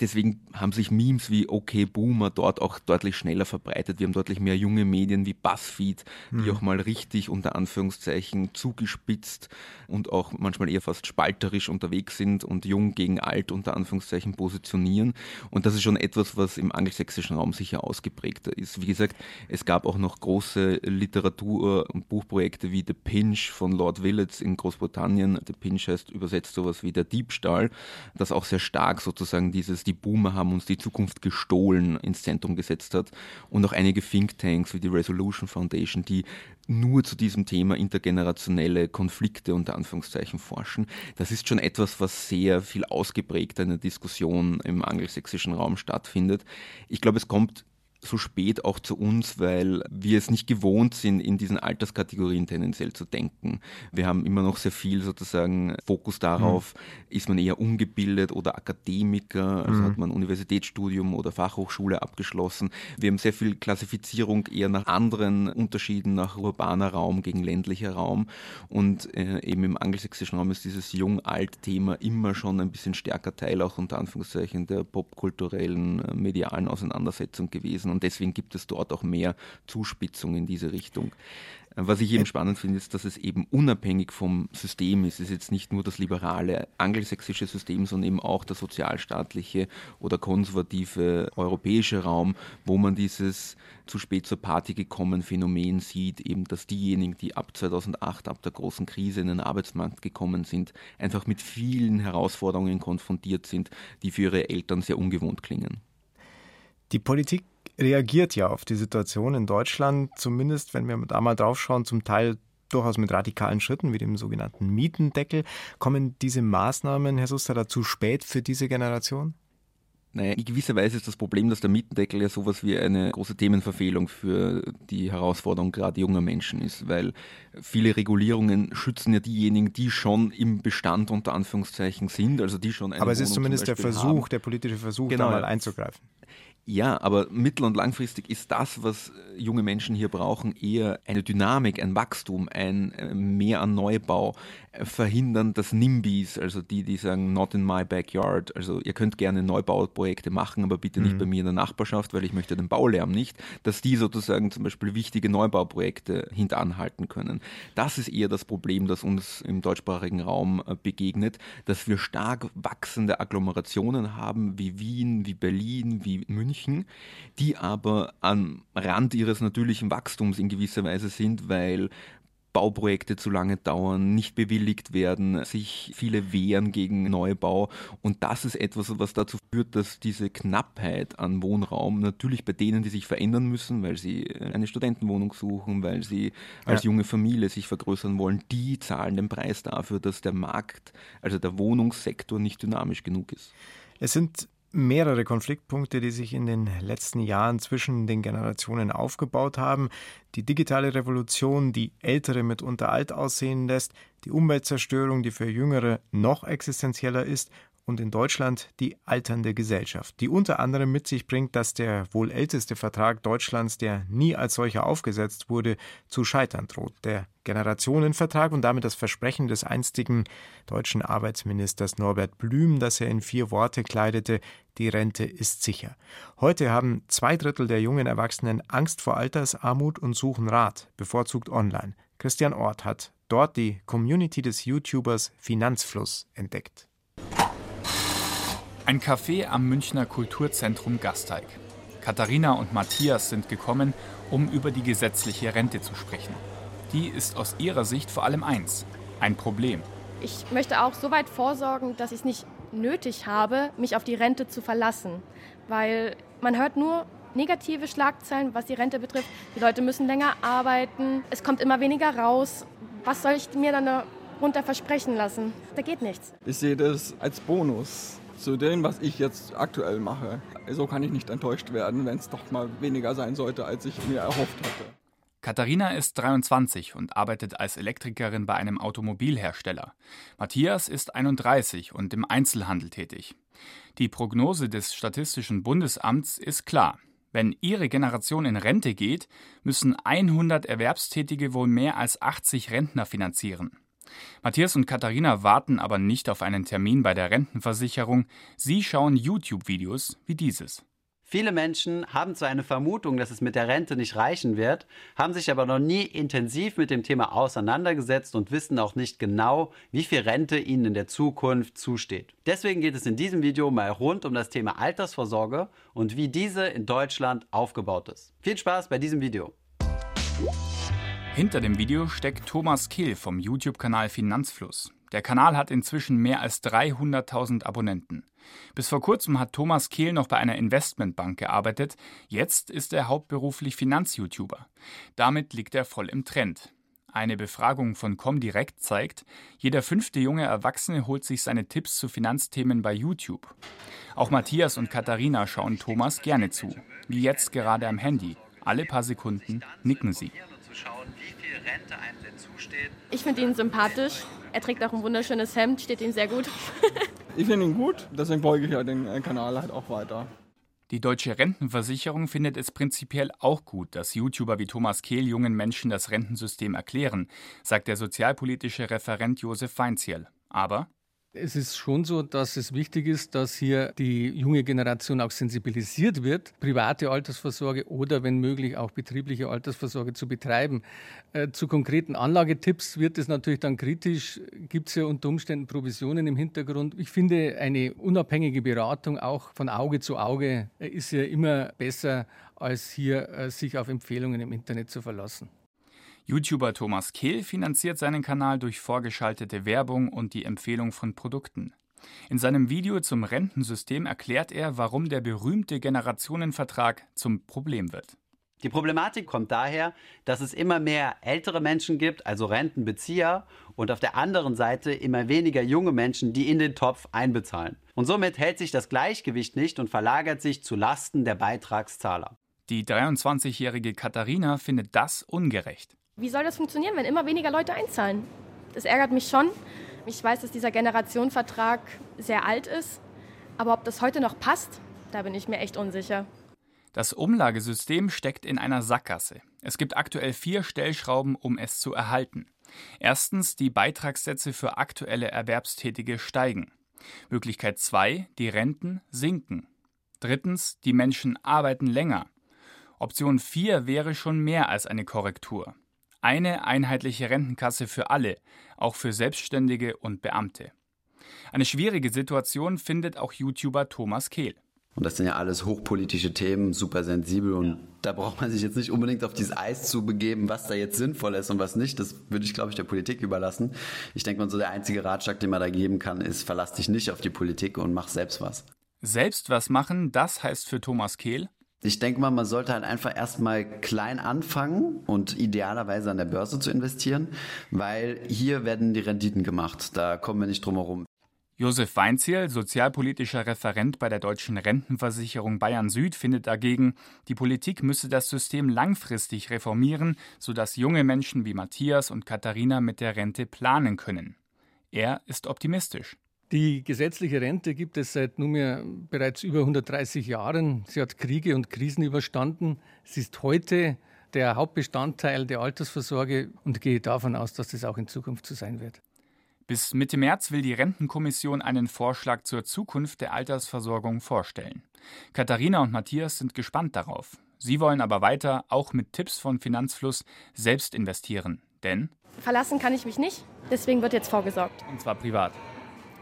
G: Deswegen haben sich Memes wie Okay Boomer dort auch deutlich schneller verbreitet. Wir haben deutlich mehr junge Medien wie BuzzFeed, die mhm. auch mal richtig unter Anführungszeichen zugespitzt und auch manchmal eher fast spalterisch unterwegs sind und jung gegen alt unter Anführungszeichen positionieren. Und das ist schon etwas, was im angelsächsischen Raum sicher ausgeprägter ist. Wie gesagt, es gab auch noch große Literatur- und Buchprojekte wie The Pinch von Lord Willets in Großbritannien. The Pinch heißt übersetzt sowas wie der Diebstahl das auch sehr stark sozusagen dieses, die Boomer haben uns die Zukunft gestohlen, ins Zentrum gesetzt hat. Und auch einige Thinktanks wie die Resolution Foundation, die nur zu diesem Thema intergenerationelle Konflikte unter Anführungszeichen forschen. Das ist schon etwas, was sehr viel ausgeprägter in der Diskussion im angelsächsischen Raum stattfindet. Ich glaube, es kommt so spät auch zu uns, weil wir es nicht gewohnt sind, in diesen Alterskategorien tendenziell zu denken. Wir haben immer noch sehr viel sozusagen Fokus darauf, mhm. ist man eher ungebildet oder Akademiker, also mhm. hat man Universitätsstudium oder Fachhochschule abgeschlossen. Wir haben sehr viel Klassifizierung eher nach anderen Unterschieden, nach urbaner Raum gegen ländlicher Raum. Und äh, eben im angelsächsischen Raum ist dieses Jung-Alt-Thema immer schon ein bisschen stärker Teil auch unter Anführungszeichen der popkulturellen, äh, medialen Auseinandersetzung gewesen und deswegen gibt es dort auch mehr Zuspitzung in diese Richtung. Was ich eben spannend finde, ist, dass es eben unabhängig vom System ist. Es ist jetzt nicht nur das liberale angelsächsische System, sondern eben auch der sozialstaatliche oder konservative europäische Raum, wo man dieses zu spät zur Party gekommen Phänomen sieht, eben dass diejenigen, die ab 2008, ab der großen Krise in den Arbeitsmarkt gekommen sind, einfach mit vielen Herausforderungen konfrontiert sind, die für ihre Eltern sehr ungewohnt klingen.
B: Die Politik reagiert ja auf die Situation in Deutschland, zumindest wenn wir da mal drauf schauen, zum Teil durchaus mit radikalen Schritten wie dem sogenannten Mietendeckel. Kommen diese Maßnahmen, Herr Suster, zu spät für diese Generation?
G: Naja, in gewisser Weise ist das Problem, dass der Mietendeckel ja sowas wie eine große Themenverfehlung für die Herausforderung gerade junger Menschen ist, weil viele Regulierungen schützen ja diejenigen, die schon im Bestand unter Anführungszeichen sind, also die schon
B: eine Aber es Wohnung ist zumindest der Versuch, haben. der politische Versuch, genau, da mal einzugreifen.
G: Ja, aber mittel- und langfristig ist das, was junge Menschen hier brauchen, eher eine Dynamik, ein Wachstum, ein äh, Mehr an Neubau, äh, verhindern das NIMBYs, also die, die sagen, not in my backyard. Also ihr könnt gerne Neubauprojekte machen, aber bitte nicht mhm. bei mir in der Nachbarschaft, weil ich möchte den Baulärm nicht, dass die sozusagen zum Beispiel wichtige Neubauprojekte hintanhalten können. Das ist eher das Problem, das uns im deutschsprachigen Raum äh, begegnet, dass wir stark wachsende Agglomerationen haben, wie Wien, wie Berlin, wie München München, die aber am Rand ihres natürlichen Wachstums in gewisser Weise sind, weil Bauprojekte zu lange dauern, nicht bewilligt werden, sich viele wehren gegen Neubau. Und das ist etwas, was dazu führt, dass diese Knappheit an Wohnraum natürlich bei denen, die sich verändern müssen, weil sie eine Studentenwohnung suchen, weil sie als junge Familie sich vergrößern wollen, die zahlen den Preis dafür, dass der Markt, also der Wohnungssektor nicht dynamisch genug ist.
B: Es sind mehrere Konfliktpunkte, die sich in den letzten Jahren zwischen den Generationen aufgebaut haben. Die digitale Revolution, die Ältere mitunter alt aussehen lässt, die Umweltzerstörung, die für Jüngere noch existenzieller ist und in Deutschland die alternde Gesellschaft, die unter anderem mit sich bringt, dass der wohl älteste Vertrag Deutschlands, der nie als solcher aufgesetzt wurde, zu scheitern droht. Der Generationenvertrag und damit das Versprechen des einstigen deutschen Arbeitsministers Norbert Blüm, das er in vier Worte kleidete, die Rente ist sicher. Heute haben zwei Drittel der jungen Erwachsenen Angst vor Altersarmut und suchen Rat, bevorzugt online. Christian Ort hat dort die Community des YouTubers Finanzfluss entdeckt.
A: Ein Café am Münchner Kulturzentrum Gasteig. Katharina und Matthias sind gekommen, um über die gesetzliche Rente zu sprechen. Die ist aus ihrer Sicht vor allem eins, ein Problem.
C: Ich möchte auch so weit vorsorgen, dass ich es nicht nötig habe, mich auf die Rente zu verlassen. Weil man hört nur negative Schlagzeilen, was die Rente betrifft. Die Leute müssen länger arbeiten, es kommt immer weniger raus. Was soll ich mir dann darunter versprechen lassen? Da geht nichts.
M: Ich sehe das als Bonus zu dem, was ich jetzt aktuell mache. So kann ich nicht enttäuscht werden, wenn es doch mal weniger sein sollte, als ich mir erhofft hatte.
A: Katharina ist 23 und arbeitet als Elektrikerin bei einem Automobilhersteller. Matthias ist 31 und im Einzelhandel tätig. Die Prognose des Statistischen Bundesamts ist klar. Wenn ihre Generation in Rente geht, müssen 100 Erwerbstätige wohl mehr als 80 Rentner finanzieren. Matthias und Katharina warten aber nicht auf einen Termin bei der Rentenversicherung. Sie schauen YouTube-Videos wie dieses.
N: Viele Menschen haben zwar eine Vermutung, dass es mit der Rente nicht reichen wird, haben sich aber noch nie intensiv mit dem Thema auseinandergesetzt und wissen auch nicht genau, wie viel Rente ihnen in der Zukunft zusteht. Deswegen geht es in diesem Video mal rund um das Thema Altersvorsorge und wie diese in Deutschland aufgebaut ist. Viel Spaß bei diesem Video.
A: Hinter dem Video steckt Thomas Kehl vom YouTube-Kanal Finanzfluss. Der Kanal hat inzwischen mehr als 300.000 Abonnenten. Bis vor kurzem hat Thomas Kehl noch bei einer Investmentbank gearbeitet. Jetzt ist er hauptberuflich Finanz-YouTuber. Damit liegt er voll im Trend. Eine Befragung von Comdirect zeigt, jeder fünfte junge Erwachsene holt sich seine Tipps zu Finanzthemen bei YouTube. Auch Matthias und Katharina schauen Thomas gerne zu, wie jetzt gerade am Handy. Alle paar Sekunden nicken sie
C: schauen, wie viel Rente einem denn zusteht. Ich finde ihn sympathisch. Er trägt auch ein wunderschönes Hemd, steht ihm sehr gut.
M: ich finde ihn gut, deswegen beuge ich ja den äh, Kanal halt auch weiter.
A: Die deutsche Rentenversicherung findet es prinzipiell auch gut, dass YouTuber wie Thomas Kehl jungen Menschen das Rentensystem erklären, sagt der sozialpolitische Referent Josef Feinziel. Aber
O: es ist schon so, dass es wichtig ist, dass hier die junge Generation auch sensibilisiert wird, private Altersvorsorge oder wenn möglich auch betriebliche Altersvorsorge zu betreiben. Äh, zu konkreten Anlagetipps wird es natürlich dann kritisch. Gibt es ja unter Umständen Provisionen im Hintergrund? Ich finde, eine unabhängige Beratung auch von Auge zu Auge äh, ist ja immer besser, als hier äh, sich auf Empfehlungen im Internet zu verlassen.
A: YouTuber Thomas Kehl finanziert seinen Kanal durch vorgeschaltete Werbung und die Empfehlung von Produkten. In seinem Video zum Rentensystem erklärt er, warum der berühmte Generationenvertrag zum Problem wird.
N: Die Problematik kommt daher, dass es immer mehr ältere Menschen gibt, also Rentenbezieher, und auf der anderen Seite immer weniger junge Menschen, die in den Topf einbezahlen. Und somit hält sich das Gleichgewicht nicht und verlagert sich zu Lasten der Beitragszahler.
A: Die 23-jährige Katharina findet das ungerecht.
C: Wie soll das funktionieren, wenn immer weniger Leute einzahlen? Das ärgert mich schon. Ich weiß, dass dieser Generationenvertrag sehr alt ist, aber ob das heute noch passt, da bin ich mir echt unsicher.
A: Das Umlagesystem steckt in einer Sackgasse. Es gibt aktuell vier Stellschrauben, um es zu erhalten. Erstens, die Beitragssätze für aktuelle Erwerbstätige steigen. Möglichkeit 2, die Renten sinken. Drittens, die Menschen arbeiten länger. Option 4 wäre schon mehr als eine Korrektur. Eine einheitliche Rentenkasse für alle, auch für Selbstständige und Beamte. Eine schwierige Situation findet auch YouTuber Thomas Kehl.
F: Und das sind ja alles hochpolitische Themen, super sensibel und ja. da braucht man sich jetzt nicht unbedingt auf dieses Eis zu begeben, was da jetzt sinnvoll ist und was nicht. Das würde ich, glaube ich, der Politik überlassen. Ich denke mal, so der einzige Ratschlag, den man da geben kann, ist, verlass dich nicht auf die Politik und mach selbst was.
A: Selbst was machen, das heißt für Thomas Kehl,
F: ich denke mal, man sollte halt einfach erstmal klein anfangen und idealerweise an der Börse zu investieren, weil hier werden die Renditen gemacht. Da kommen wir nicht drum herum.
A: Josef Weinziel, sozialpolitischer Referent bei der Deutschen Rentenversicherung Bayern Süd, findet dagegen, die Politik müsse das System langfristig reformieren, sodass junge Menschen wie Matthias und Katharina mit der Rente planen können. Er ist optimistisch.
O: Die gesetzliche Rente gibt es seit nunmehr bereits über 130 Jahren. Sie hat Kriege und Krisen überstanden. Sie ist heute der Hauptbestandteil der Altersvorsorge und gehe davon aus, dass das auch in Zukunft so sein wird.
A: Bis Mitte März will die Rentenkommission einen Vorschlag zur Zukunft der Altersversorgung vorstellen. Katharina und Matthias sind gespannt darauf. Sie wollen aber weiter, auch mit Tipps von Finanzfluss, selbst investieren. Denn
C: verlassen kann ich mich nicht, deswegen wird jetzt vorgesorgt.
A: Und zwar privat.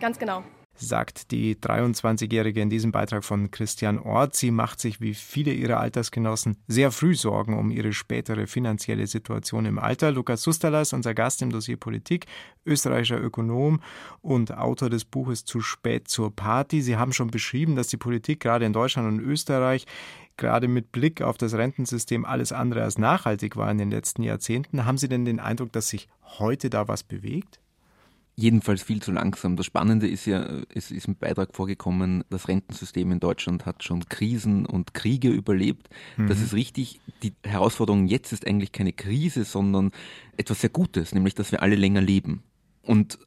C: Ganz genau
B: sagt die 23-Jährige in diesem Beitrag von Christian Ort. Sie macht sich wie viele ihrer Altersgenossen sehr früh Sorgen um ihre spätere finanzielle Situation im Alter. Lukas Susterla ist unser Gast im Dossier Politik, österreichischer Ökonom und Autor des Buches Zu spät zur Party. Sie haben schon beschrieben, dass die Politik gerade in Deutschland und Österreich gerade mit Blick auf das Rentensystem alles andere als nachhaltig war in den letzten Jahrzehnten. Haben Sie denn den Eindruck, dass sich heute da was bewegt?
G: Jedenfalls viel zu langsam. Das Spannende ist ja, es ist im Beitrag vorgekommen, das Rentensystem in Deutschland hat schon Krisen und Kriege überlebt. Mhm. Das ist richtig. Die Herausforderung jetzt ist eigentlich keine Krise, sondern etwas sehr Gutes, nämlich dass wir alle länger leben. Und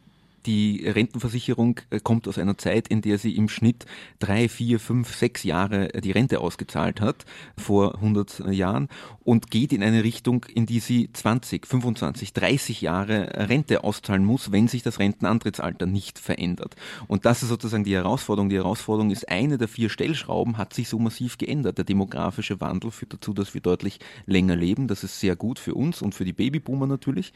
G: die Rentenversicherung äh, kommt aus einer Zeit, in der sie im Schnitt drei, vier, fünf, sechs Jahre äh, die Rente ausgezahlt hat, vor 100 äh, Jahren, und geht in eine Richtung, in die sie 20, 25, 30 Jahre Rente auszahlen muss, wenn sich das Rentenantrittsalter nicht verändert. Und das ist sozusagen die Herausforderung. Die Herausforderung ist, eine der vier Stellschrauben hat sich so massiv geändert. Der demografische Wandel führt dazu, dass wir deutlich länger leben. Das ist sehr gut für uns und für die Babyboomer natürlich.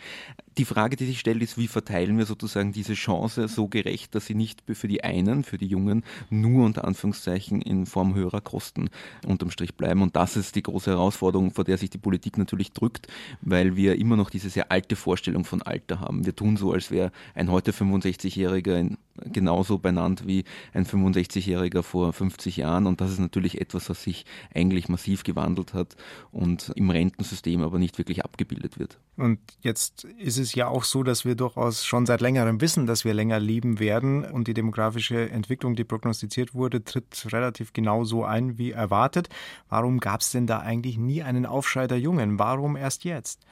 G: Die Frage, die sich stellt, ist, wie verteilen wir sozusagen diese Chance so gerecht, dass sie nicht für die einen, für die Jungen, nur unter Anführungszeichen in Form höherer Kosten unterm Strich bleiben. Und das ist die große Herausforderung, vor der sich die Politik natürlich drückt, weil wir immer noch diese sehr alte Vorstellung von Alter haben. Wir tun so, als wäre ein heute 65-Jähriger genauso benannt wie ein 65-Jähriger vor 50 Jahren. Und das ist natürlich etwas, was sich eigentlich massiv gewandelt hat und im Rentensystem aber nicht wirklich abgebildet wird.
B: Und jetzt ist es ja auch so, dass wir durchaus schon seit längerem wissen, dass wir länger leben werden. Und die demografische Entwicklung, die prognostiziert wurde, tritt relativ genau so ein wie erwartet. Warum gab es denn da eigentlich nie einen Aufschrei der Jungen? Warum erst jetzt?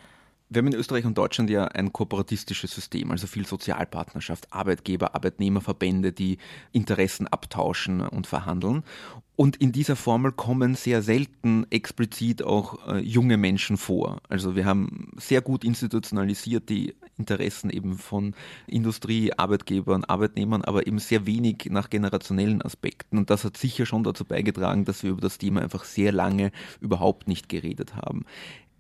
G: Wir haben in Österreich und Deutschland ja ein kooperatistisches System, also viel Sozialpartnerschaft, Arbeitgeber, Arbeitnehmerverbände, die Interessen abtauschen und verhandeln. Und in dieser Formel kommen sehr selten explizit auch äh, junge Menschen vor. Also wir haben sehr gut institutionalisiert die Interessen eben von Industrie, Arbeitgebern, Arbeitnehmern, aber eben sehr wenig nach generationellen Aspekten. Und das hat sicher schon dazu beigetragen, dass wir über das Thema einfach sehr lange überhaupt nicht geredet haben.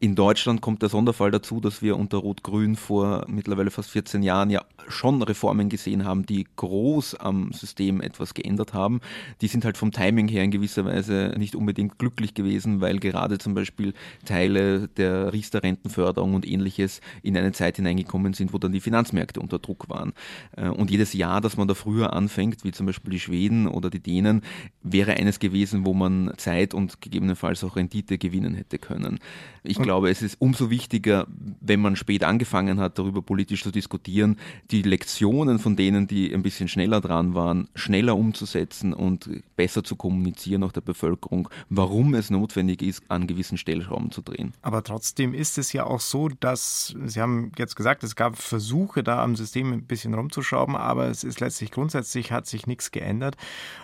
G: In Deutschland kommt der Sonderfall dazu, dass wir unter Rot-Grün vor mittlerweile fast 14 Jahren ja schon Reformen gesehen haben, die groß am System etwas geändert haben. Die sind halt vom Timing her in gewisser Weise nicht unbedingt glücklich gewesen, weil gerade zum Beispiel Teile der Riester-Rentenförderung und ähnliches in eine Zeit hineingekommen sind, wo dann die Finanzmärkte unter Druck waren. Äh, und jedes Jahr, dass man da früher anfängt, wie zum Beispiel die Schweden oder die Dänen, wäre eines gewesen, wo man Zeit und gegebenenfalls auch Rendite gewinnen hätte können. Ich glaube, es ist umso wichtiger, wenn man spät angefangen hat, darüber politisch zu diskutieren, die Lektionen von denen, die ein bisschen schneller dran waren, schneller umzusetzen und besser zu kommunizieren auch der Bevölkerung, warum es notwendig ist, an gewissen Stellschrauben zu drehen.
B: Aber trotzdem ist es ja auch so, dass Sie haben jetzt gesagt, es gab Versuche, da am System ein bisschen rumzuschrauben, aber es ist letztlich grundsätzlich hat sich nichts geändert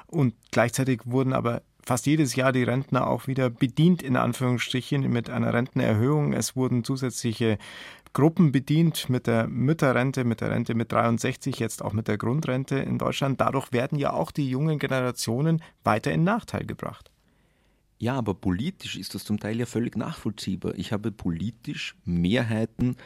B: und gleichzeitig wurden aber fast jedes Jahr die Rentner auch wieder bedient, in Anführungsstrichen, mit einer Rentenerhöhung. Es wurden zusätzliche Gruppen bedient mit der Mütterrente, mit der Rente mit 63, jetzt auch mit der Grundrente in Deutschland. Dadurch werden ja auch die jungen Generationen weiter in Nachteil gebracht.
G: Ja, aber politisch ist das zum Teil ja völlig nachvollziehbar. Ich habe politisch Mehrheiten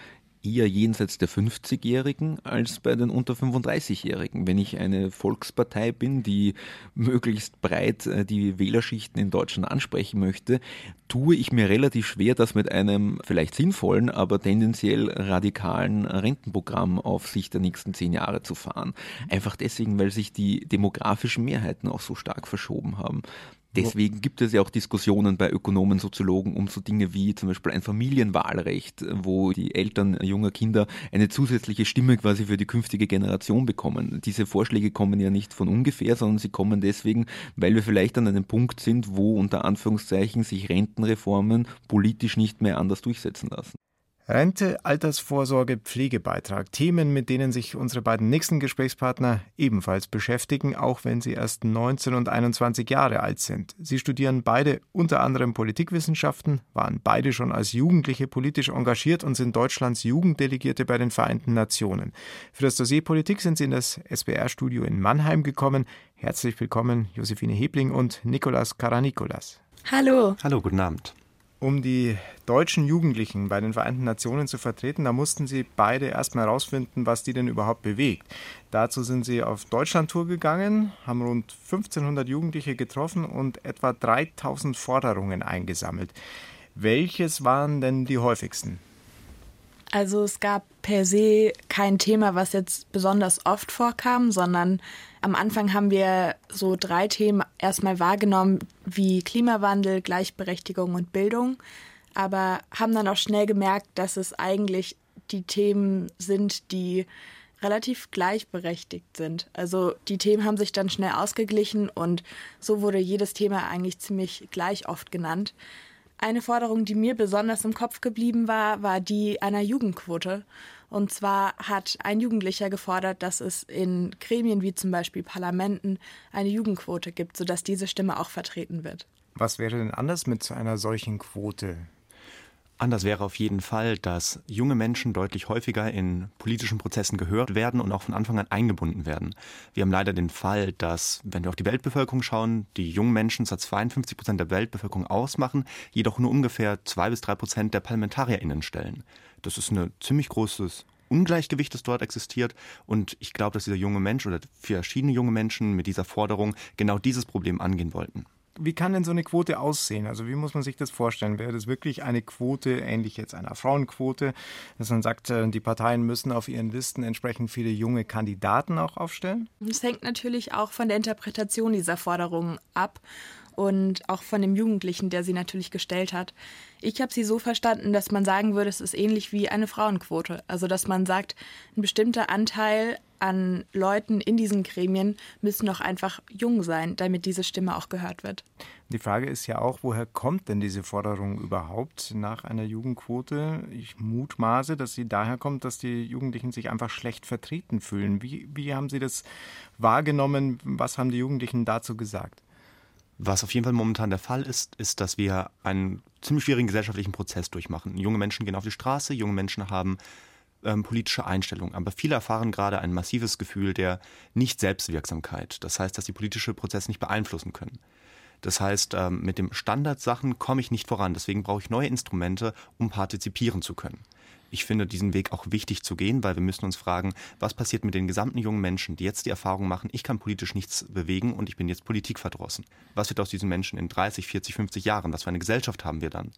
G: eher jenseits der 50-Jährigen als bei den unter 35-Jährigen. Wenn ich eine Volkspartei bin, die möglichst breit äh, die Wählerschichten in Deutschland ansprechen möchte, tue ich mir relativ schwer, das mit einem vielleicht sinnvollen, aber tendenziell radikalen Rentenprogramm auf Sicht der nächsten zehn Jahre zu fahren. Einfach deswegen, weil sich die demografischen Mehrheiten auch so stark verschoben haben. Deswegen gibt es ja auch Diskussionen bei Ökonomen, Soziologen um so Dinge wie zum Beispiel ein Familienwahlrecht, wo die Eltern junger Kinder eine zusätzliche Stimme quasi für die künftige Generation bekommen. Diese Vorschläge kommen ja nicht von ungefähr, sondern sie kommen deswegen, weil wir vielleicht an einem Punkt sind, wo unter Anführungszeichen sich Rentenreformen politisch nicht mehr anders durchsetzen lassen.
B: Rente, Altersvorsorge, Pflegebeitrag. Themen, mit denen sich unsere beiden nächsten Gesprächspartner ebenfalls beschäftigen, auch wenn sie erst 19 und 21 Jahre alt sind. Sie studieren beide unter anderem Politikwissenschaften, waren beide schon als Jugendliche politisch engagiert und sind Deutschlands Jugenddelegierte bei den Vereinten Nationen. Für das Dossier Politik sind sie in das SBR-Studio in Mannheim gekommen. Herzlich willkommen, Josephine Hebling und Nikolas Karanikolas.
P: Hallo.
Q: Hallo, guten Abend.
B: Um die deutschen Jugendlichen bei den Vereinten Nationen zu vertreten, da mussten sie beide erstmal herausfinden, was die denn überhaupt bewegt. Dazu sind sie auf Deutschlandtour gegangen, haben rund 1500 Jugendliche getroffen und etwa 3000 Forderungen eingesammelt. Welches waren denn die häufigsten?
P: Also es gab per se kein Thema, was jetzt besonders oft vorkam, sondern am Anfang haben wir so drei Themen erstmal wahrgenommen, wie Klimawandel, Gleichberechtigung und Bildung, aber haben dann auch schnell gemerkt, dass es eigentlich die Themen sind, die relativ gleichberechtigt sind. Also die Themen haben sich dann schnell ausgeglichen und so wurde jedes Thema eigentlich ziemlich gleich oft genannt. Eine Forderung, die mir besonders im Kopf geblieben war, war die einer Jugendquote. Und zwar hat ein Jugendlicher gefordert, dass es in Gremien wie zum Beispiel Parlamenten eine Jugendquote gibt, sodass diese Stimme auch vertreten wird.
B: Was wäre denn anders mit einer solchen Quote?
Q: Anders wäre auf jeden Fall, dass junge Menschen deutlich häufiger in politischen Prozessen gehört werden und auch von Anfang an eingebunden werden. Wir haben leider den Fall, dass, wenn wir auf die Weltbevölkerung schauen, die jungen Menschen zwar 52 Prozent der Weltbevölkerung ausmachen, jedoch nur ungefähr zwei bis drei Prozent der ParlamentarierInnen stellen. Das ist ein ziemlich großes Ungleichgewicht, das dort existiert. Und ich glaube, dass dieser junge Mensch oder verschiedene junge Menschen mit dieser Forderung genau dieses Problem angehen wollten.
B: Wie kann denn so eine Quote aussehen? Also wie muss man sich das vorstellen? Wäre das wirklich eine Quote, ähnlich jetzt einer Frauenquote, dass man sagt, äh, die Parteien müssen auf ihren Listen entsprechend viele junge Kandidaten auch aufstellen?
P: Das hängt natürlich auch von der Interpretation dieser Forderungen ab und auch von dem Jugendlichen, der sie natürlich gestellt hat. Ich habe sie so verstanden, dass man sagen würde, es ist ähnlich wie eine Frauenquote. Also dass man sagt, ein bestimmter Anteil an Leuten in diesen Gremien müssen doch einfach jung sein, damit diese Stimme auch gehört wird.
B: Die Frage ist ja auch, woher kommt denn diese Forderung überhaupt nach einer Jugendquote? Ich mutmaße, dass sie daher kommt, dass die Jugendlichen sich einfach schlecht vertreten fühlen. Wie, wie haben Sie das wahrgenommen? Was haben die Jugendlichen dazu gesagt?
Q: Was auf jeden Fall momentan der Fall ist, ist, dass wir einen ziemlich schwierigen gesellschaftlichen Prozess durchmachen. Junge Menschen gehen auf die Straße, junge Menschen haben ähm, politische Einstellungen, aber viele erfahren gerade ein massives Gefühl der Nicht-Selbstwirksamkeit. Das heißt, dass sie politische Prozesse nicht beeinflussen können. Das heißt, ähm, mit dem Standardsachen komme ich nicht voran. Deswegen brauche ich neue Instrumente, um partizipieren zu können ich finde diesen Weg auch wichtig zu gehen, weil wir müssen uns fragen, was passiert mit den gesamten jungen Menschen, die jetzt die Erfahrung machen, ich kann politisch nichts bewegen und ich bin jetzt politikverdrossen. Was wird aus diesen Menschen in 30, 40, 50 Jahren? Was für eine Gesellschaft haben wir dann?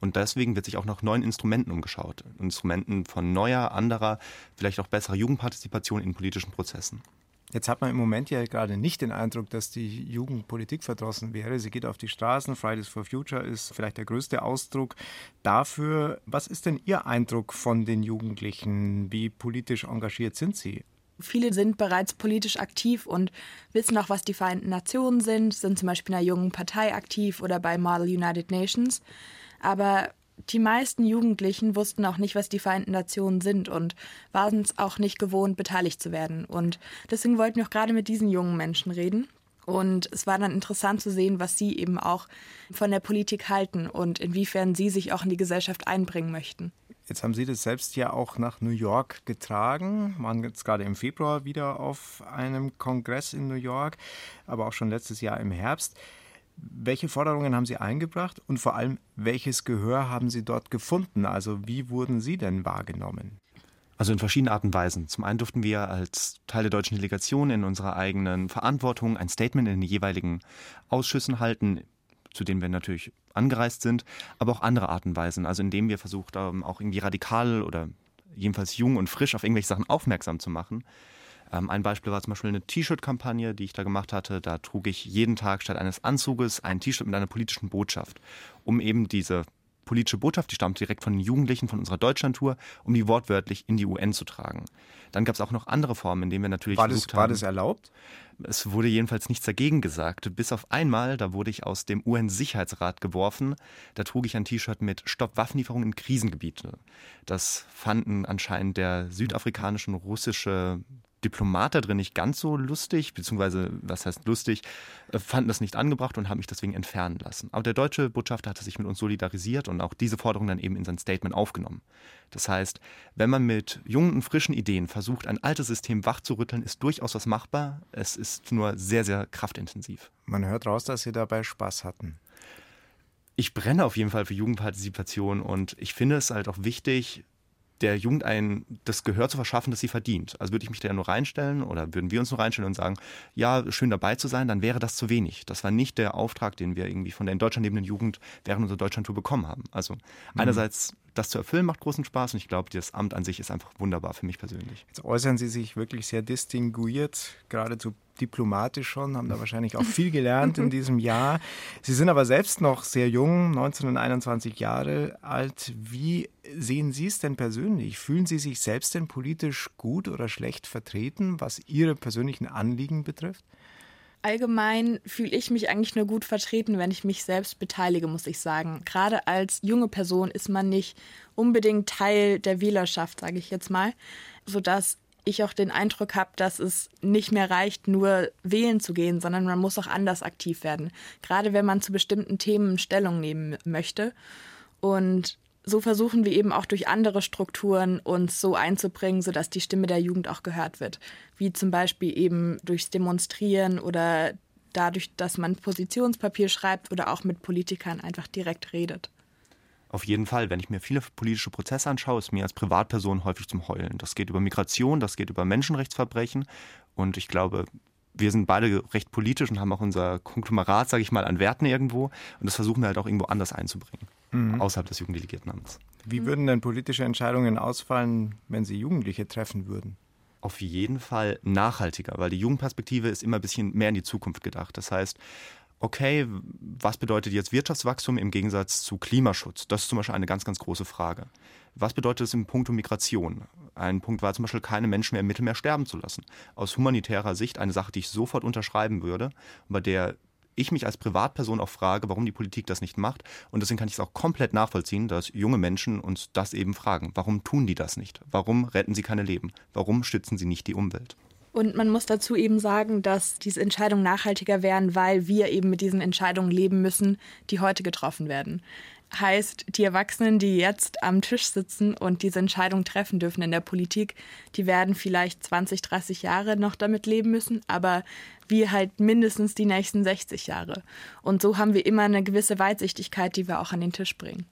Q: Und deswegen wird sich auch nach neuen Instrumenten umgeschaut. Instrumenten von neuer, anderer, vielleicht auch besserer Jugendpartizipation in politischen Prozessen.
B: Jetzt hat man im Moment ja gerade nicht den Eindruck, dass die Jugend politikverdrossen wäre. Sie geht auf die Straßen. Fridays for Future ist vielleicht der größte Ausdruck dafür. Was ist denn Ihr Eindruck von den Jugendlichen? Wie politisch engagiert sind sie?
P: Viele sind bereits politisch aktiv und wissen auch, was die Vereinten Nationen sind, sind zum Beispiel in einer jungen Partei aktiv oder bei Model United Nations. Aber die meisten Jugendlichen wussten auch nicht, was die Vereinten Nationen sind und waren es auch nicht gewohnt, beteiligt zu werden. Und deswegen wollten wir auch gerade mit diesen jungen Menschen reden. Und es war dann interessant zu sehen, was sie eben auch von der Politik halten und inwiefern sie sich auch in die Gesellschaft einbringen möchten.
B: Jetzt haben Sie das selbst ja auch nach New York getragen, waren jetzt gerade im Februar wieder auf einem Kongress in New York, aber auch schon letztes Jahr im Herbst. Welche Forderungen haben Sie eingebracht und vor allem, welches Gehör haben Sie dort gefunden? Also wie wurden Sie denn wahrgenommen?
Q: Also in verschiedenen Arten und Weisen. Zum einen durften wir als Teil der deutschen Delegation in unserer eigenen Verantwortung ein Statement in den jeweiligen Ausschüssen halten, zu denen wir natürlich angereist sind, aber auch andere Arten und Weisen. Also indem wir versucht haben, auch irgendwie radikal oder jedenfalls jung und frisch auf irgendwelche Sachen aufmerksam zu machen Ähm, ein Beispiel war zum Beispiel eine T-Shirt-Kampagne, die ich da gemacht hatte. Da trug ich jeden Tag statt eines Anzuges ein T-Shirt mit einer politischen Botschaft, um eben diese politische Botschaft, die stammt direkt von den Jugendlichen von unserer Deutschlandtour, um die wortwörtlich in die UN zu tragen. Dann gab es auch noch andere Formen, in denen wir natürlich
B: war das, haben, War das erlaubt?
Q: Es wurde jedenfalls nichts dagegen gesagt. Bis auf einmal, da wurde ich aus dem UN-Sicherheitsrat geworfen. Da trug ich ein T-Shirt mit Stopp Waffenlieferungen in Krisengebiete. Das fanden anscheinend der südafrikanische und russische Diplomat da drin nicht ganz so lustig, beziehungsweise, was heißt lustig, äh, fanden das nicht angebracht und haben mich deswegen entfernen lassen. Aber der deutsche Botschafter hatte sich mit uns solidarisiert und auch diese Forderung dann eben in sein Statement aufgenommen. Das heißt, wenn man mit jungen und frischen Ideen versucht, ein altes System wachzurütteln, ist durchaus was machbar. Es ist nur sehr, sehr kraftintensiv.
B: Man hört raus, dass Sie dabei Spaß hatten.
Q: Ich brenne auf jeden Fall für Jugendpartizipation und ich finde es halt auch wichtig, der Jugend ein das Gehör zu verschaffen, das sie verdient. Also würde ich mich da nur reinstellen oder würden wir uns nur reinstellen und sagen, ja, schön dabei zu sein, dann wäre das zu wenig. Das war nicht der Auftrag, den wir irgendwie von der in Deutschland lebenden Jugend während unserer Deutschlandtour bekommen haben. Also mhm. einerseits das zu erfüllen macht großen Spaß und ich glaube, das Amt an sich ist einfach wunderbar für mich persönlich.
B: Jetzt äußern Sie sich wirklich sehr distinguiert, geradezu diplomatisch schon, haben da wahrscheinlich auch viel gelernt in diesem Jahr. Sie sind aber selbst noch sehr jung, 19 und 21 Jahre alt. Wie sehen Sie es denn persönlich? Fühlen Sie sich selbst denn politisch gut oder schlecht vertreten, was Ihre persönlichen Anliegen betrifft?
P: Allgemein fühle ich mich eigentlich nur gut vertreten, wenn ich mich selbst beteilige, muss ich sagen. Gerade als junge Person ist man nicht unbedingt Teil der Wählerschaft, sage ich jetzt mal, sodass ich auch den Eindruck habe, dass es nicht mehr reicht, nur wählen zu gehen, sondern man muss auch anders aktiv werden. Gerade wenn man zu bestimmten Themen Stellung nehmen möchte. Und so versuchen wir eben auch durch andere Strukturen uns so einzubringen, sodass die Stimme der Jugend auch gehört wird. Wie zum Beispiel eben durchs Demonstrieren oder dadurch, dass man Positionspapier schreibt oder auch mit Politikern einfach direkt redet.
Q: Auf jeden Fall, wenn ich mir viele politische Prozesse anschaue, ist mir als Privatperson häufig zum Heulen. Das geht über Migration, das geht über Menschenrechtsverbrechen und ich glaube, wir sind beide recht politisch und haben auch unser Konglomerat, sage ich mal, an Werten irgendwo und das versuchen wir halt auch irgendwo anders einzubringen, mhm. außerhalb des Jugenddelegiertenamts.
B: Wie würden denn politische Entscheidungen ausfallen, wenn Sie Jugendliche treffen würden?
Q: Auf jeden Fall nachhaltiger, weil die Jugendperspektive ist immer ein bisschen mehr in die Zukunft gedacht. Das heißt, okay, was bedeutet jetzt Wirtschaftswachstum im Gegensatz zu Klimaschutz? Das ist zum Beispiel eine ganz, ganz große Frage. Was bedeutet es im Punkt Migration? Ein Punkt war zum Beispiel, keine Menschen mehr im Mittelmeer sterben zu lassen. Aus humanitärer Sicht eine Sache, die ich sofort unterschreiben würde, bei der ich mich als Privatperson auch frage, warum die Politik das nicht macht. Und deswegen kann ich es auch komplett nachvollziehen, dass junge Menschen uns das eben fragen. Warum tun die das nicht? Warum retten sie keine Leben? Warum stützen sie nicht die Umwelt?
P: Und man muss dazu eben sagen, dass diese Entscheidungen nachhaltiger wären, weil wir eben mit diesen Entscheidungen leben müssen, die heute getroffen werden. Heißt, die Erwachsenen, die jetzt am Tisch sitzen und diese Entscheidung treffen dürfen in der Politik, die werden vielleicht 20, 30 Jahre noch damit leben müssen, aber wir halt mindestens die nächsten 60 Jahre. Und so haben wir immer eine gewisse Weitsichtigkeit, die wir auch an den Tisch bringen.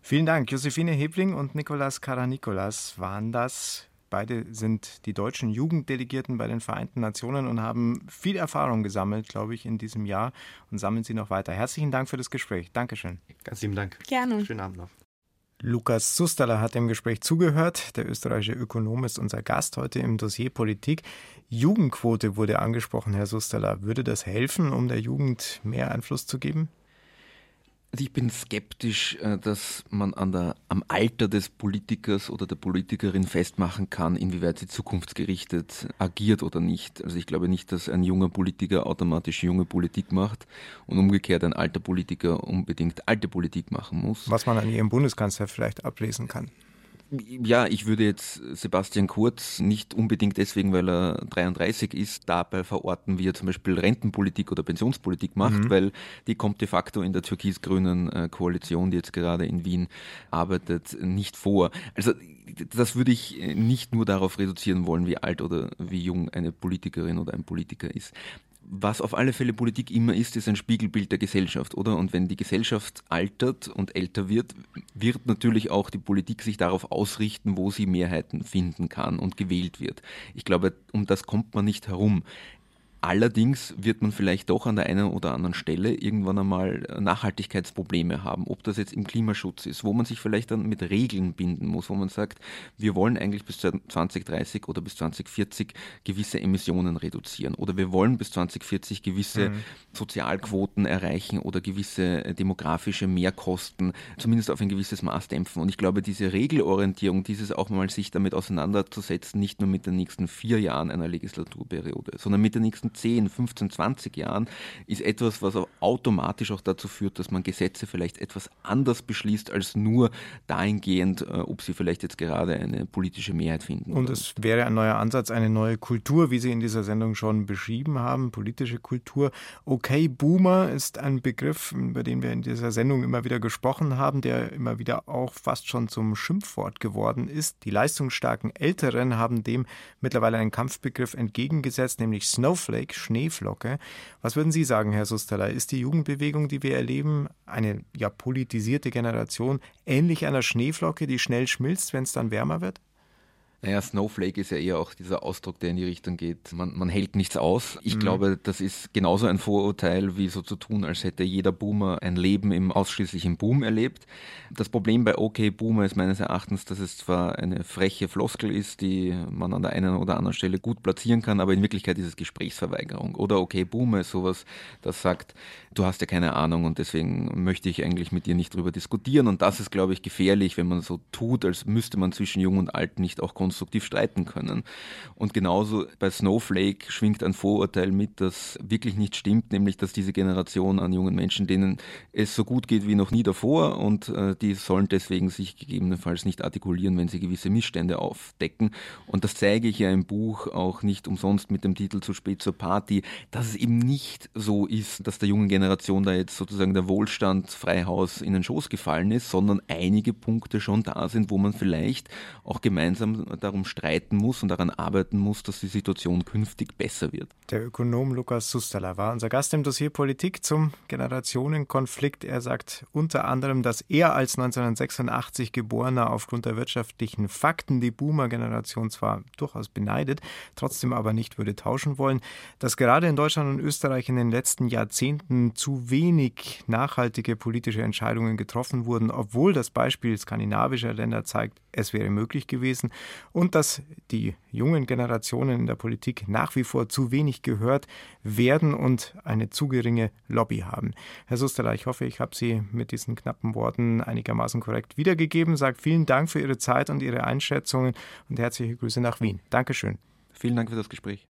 B: Vielen Dank. Josephine Hebling und Nikolas Karanikolas waren das. Beide sind die deutschen Jugenddelegierten bei den Vereinten Nationen und haben viel Erfahrung gesammelt, glaube ich, in diesem Jahr und sammeln sie noch weiter. Herzlichen Dank für das Gespräch. Dankeschön.
Q: Ganz lieben Dank.
P: Gerne.
Q: Schönen Abend noch.
B: Lukas Susterler hat dem Gespräch zugehört. Der österreichische Ökonom ist unser Gast heute im Dossier Politik. Jugendquote wurde angesprochen, Herr Susterler. Würde das helfen, um der Jugend mehr Einfluss zu geben?
G: Also ich bin skeptisch, äh, dass man an der, am Alter des Politikers oder der Politikerin festmachen kann, inwieweit sie zukunftsgerichtet agiert oder nicht. Also ich glaube nicht, dass ein junger Politiker automatisch junge Politik macht und umgekehrt ein alter Politiker unbedingt alte Politik machen muss.
B: Was man an Ihrem Bundeskanzler vielleicht ablesen kann.
G: Ja, ich würde jetzt Sebastian Kurz nicht unbedingt deswegen, weil er 33 ist, dabei verorten, wie er zum Beispiel Rentenpolitik oder Pensionspolitik macht, mhm. weil die kommt de facto in der türkis-grünen äh, Koalition, die jetzt gerade in Wien arbeitet, nicht vor. Also das würde ich nicht nur darauf reduzieren wollen, wie alt oder wie jung eine Politikerin oder ein Politiker ist was auf alle Fälle Politik immer ist, ist ein Spiegelbild der Gesellschaft, oder? Und wenn die Gesellschaft altert und älter wird, wird natürlich auch die Politik sich darauf ausrichten, wo sie Mehrheiten finden kann und gewählt wird. Ich glaube, um das kommt man nicht herum. Allerdings wird man vielleicht doch an der einen oder anderen Stelle irgendwann einmal Nachhaltigkeitsprobleme haben, ob das jetzt im Klimaschutz ist, wo man sich vielleicht dann mit Regeln binden muss, wo man sagt, wir wollen eigentlich bis 2030 oder bis 2040 gewisse Emissionen reduzieren oder wir wollen bis 2040 gewisse mhm. Sozialquoten erreichen oder gewisse demografische Mehrkosten zumindest auf ein gewisses Maß dämpfen. Und ich glaube, diese Regelorientierung, dieses auch mal sich damit auseinanderzusetzen, nicht nur mit den nächsten vier Jahren einer Legislaturperiode, sondern mit den nächsten 10, 15, 20 Jahren ist etwas, was auch automatisch auch dazu führt, dass man Gesetze vielleicht etwas anders beschließt, als nur dahingehend, äh, ob sie vielleicht jetzt gerade eine politische Mehrheit finden.
B: Und es wäre ein neuer Ansatz, eine neue Kultur, wie Sie in dieser Sendung schon beschrieben haben, politische Kultur. Okay, Boomer ist ein Begriff, über den wir in dieser Sendung immer wieder gesprochen haben, der immer wieder auch fast schon zum Schimpfwort geworden ist. Die leistungsstarken Älteren haben dem mittlerweile einen Kampfbegriff entgegengesetzt, nämlich Snowflake. Snowflake, Schneeflocke. Was würden Sie sagen, Herr Susterler? Ist die Jugendbewegung, die wir erleben, eine ja politisierte Generation, ähnlich einer Schneeflocke, die schnell schmilzt, wenn es dann wärmer wird?
G: Naja, Snowflake ist ja eher auch dieser Ausdruck, der in die Richtung geht, man, man hält nichts aus. Ich mhm. glaube, das ist genauso ein Vorurteil, wie so zu tun, als hätte jeder Boomer ein Leben im ausschließlichen Boom erlebt. Das Problem bei OK Boomer ist meines Erachtens, dass es zwar eine freche Floskel ist, die man an der einen oder anderen Stelle gut platzieren kann, aber in Wirklichkeit ist es Gesprächsverweigerung. Oder OK Boomer ist sowas, das sagt, du hast ja keine Ahnung und deswegen möchte ich eigentlich mit dir nicht drüber diskutieren. Und das ist, glaube ich, gefährlich, wenn man so tut, als müsste man zwischen Jung und Alt nicht auch konstruktiv streiten können. Und genauso bei Snowflake schwingt ein Vorurteil mit, das wirklich nicht stimmt, nämlich dass diese Generation an jungen Menschen, denen es so gut geht wie noch nie davor und äh, die sollen deswegen sich gegebenenfalls nicht artikulieren, wenn sie gewisse Missstände aufdecken. Und das zeige ich ja im Buch auch nicht umsonst mit dem Titel Zu spät zur Party, dass es eben nicht so ist, dass der jungen Generation da jetzt sozusagen der Wohlstand Freihaus in den Schoß gefallen ist, sondern einige Punkte schon da sind, wo man vielleicht auch gemeinsam darum streiten muss und daran arbeiten muss, dass die Situation künftig besser wird.
B: Der Ökonom Lukas Susterler war unser Gast im Dossier Politik zum Generationenkonflikt. Er sagt unter anderem, dass er als 1986 Geborener aufgrund der wirtschaftlichen Fakten die Boomer-Generation zwar durchaus beneidet, trotzdem aber nicht würde tauschen wollen, dass gerade in Deutschland und Österreich in den letzten Jahrzehnten zu wenig nachhaltige politische Entscheidungen getroffen wurden, obwohl das Beispiel skandinavischer Länder zeigt, es wäre möglich gewesen und dass die jungen Generationen in der Politik nach wie vor zu wenig gehört werden und eine zu geringe Lobby haben. Herr Susterler, ich hoffe, ich habe Sie mit diesen knappen Worten einigermaßen korrekt wiedergegeben. Sagt vielen Dank für Ihre Zeit und Ihre Einschätzungen und herzliche Grüße nach Wien. Dankeschön.
G: Vielen Dank für das Gespräch.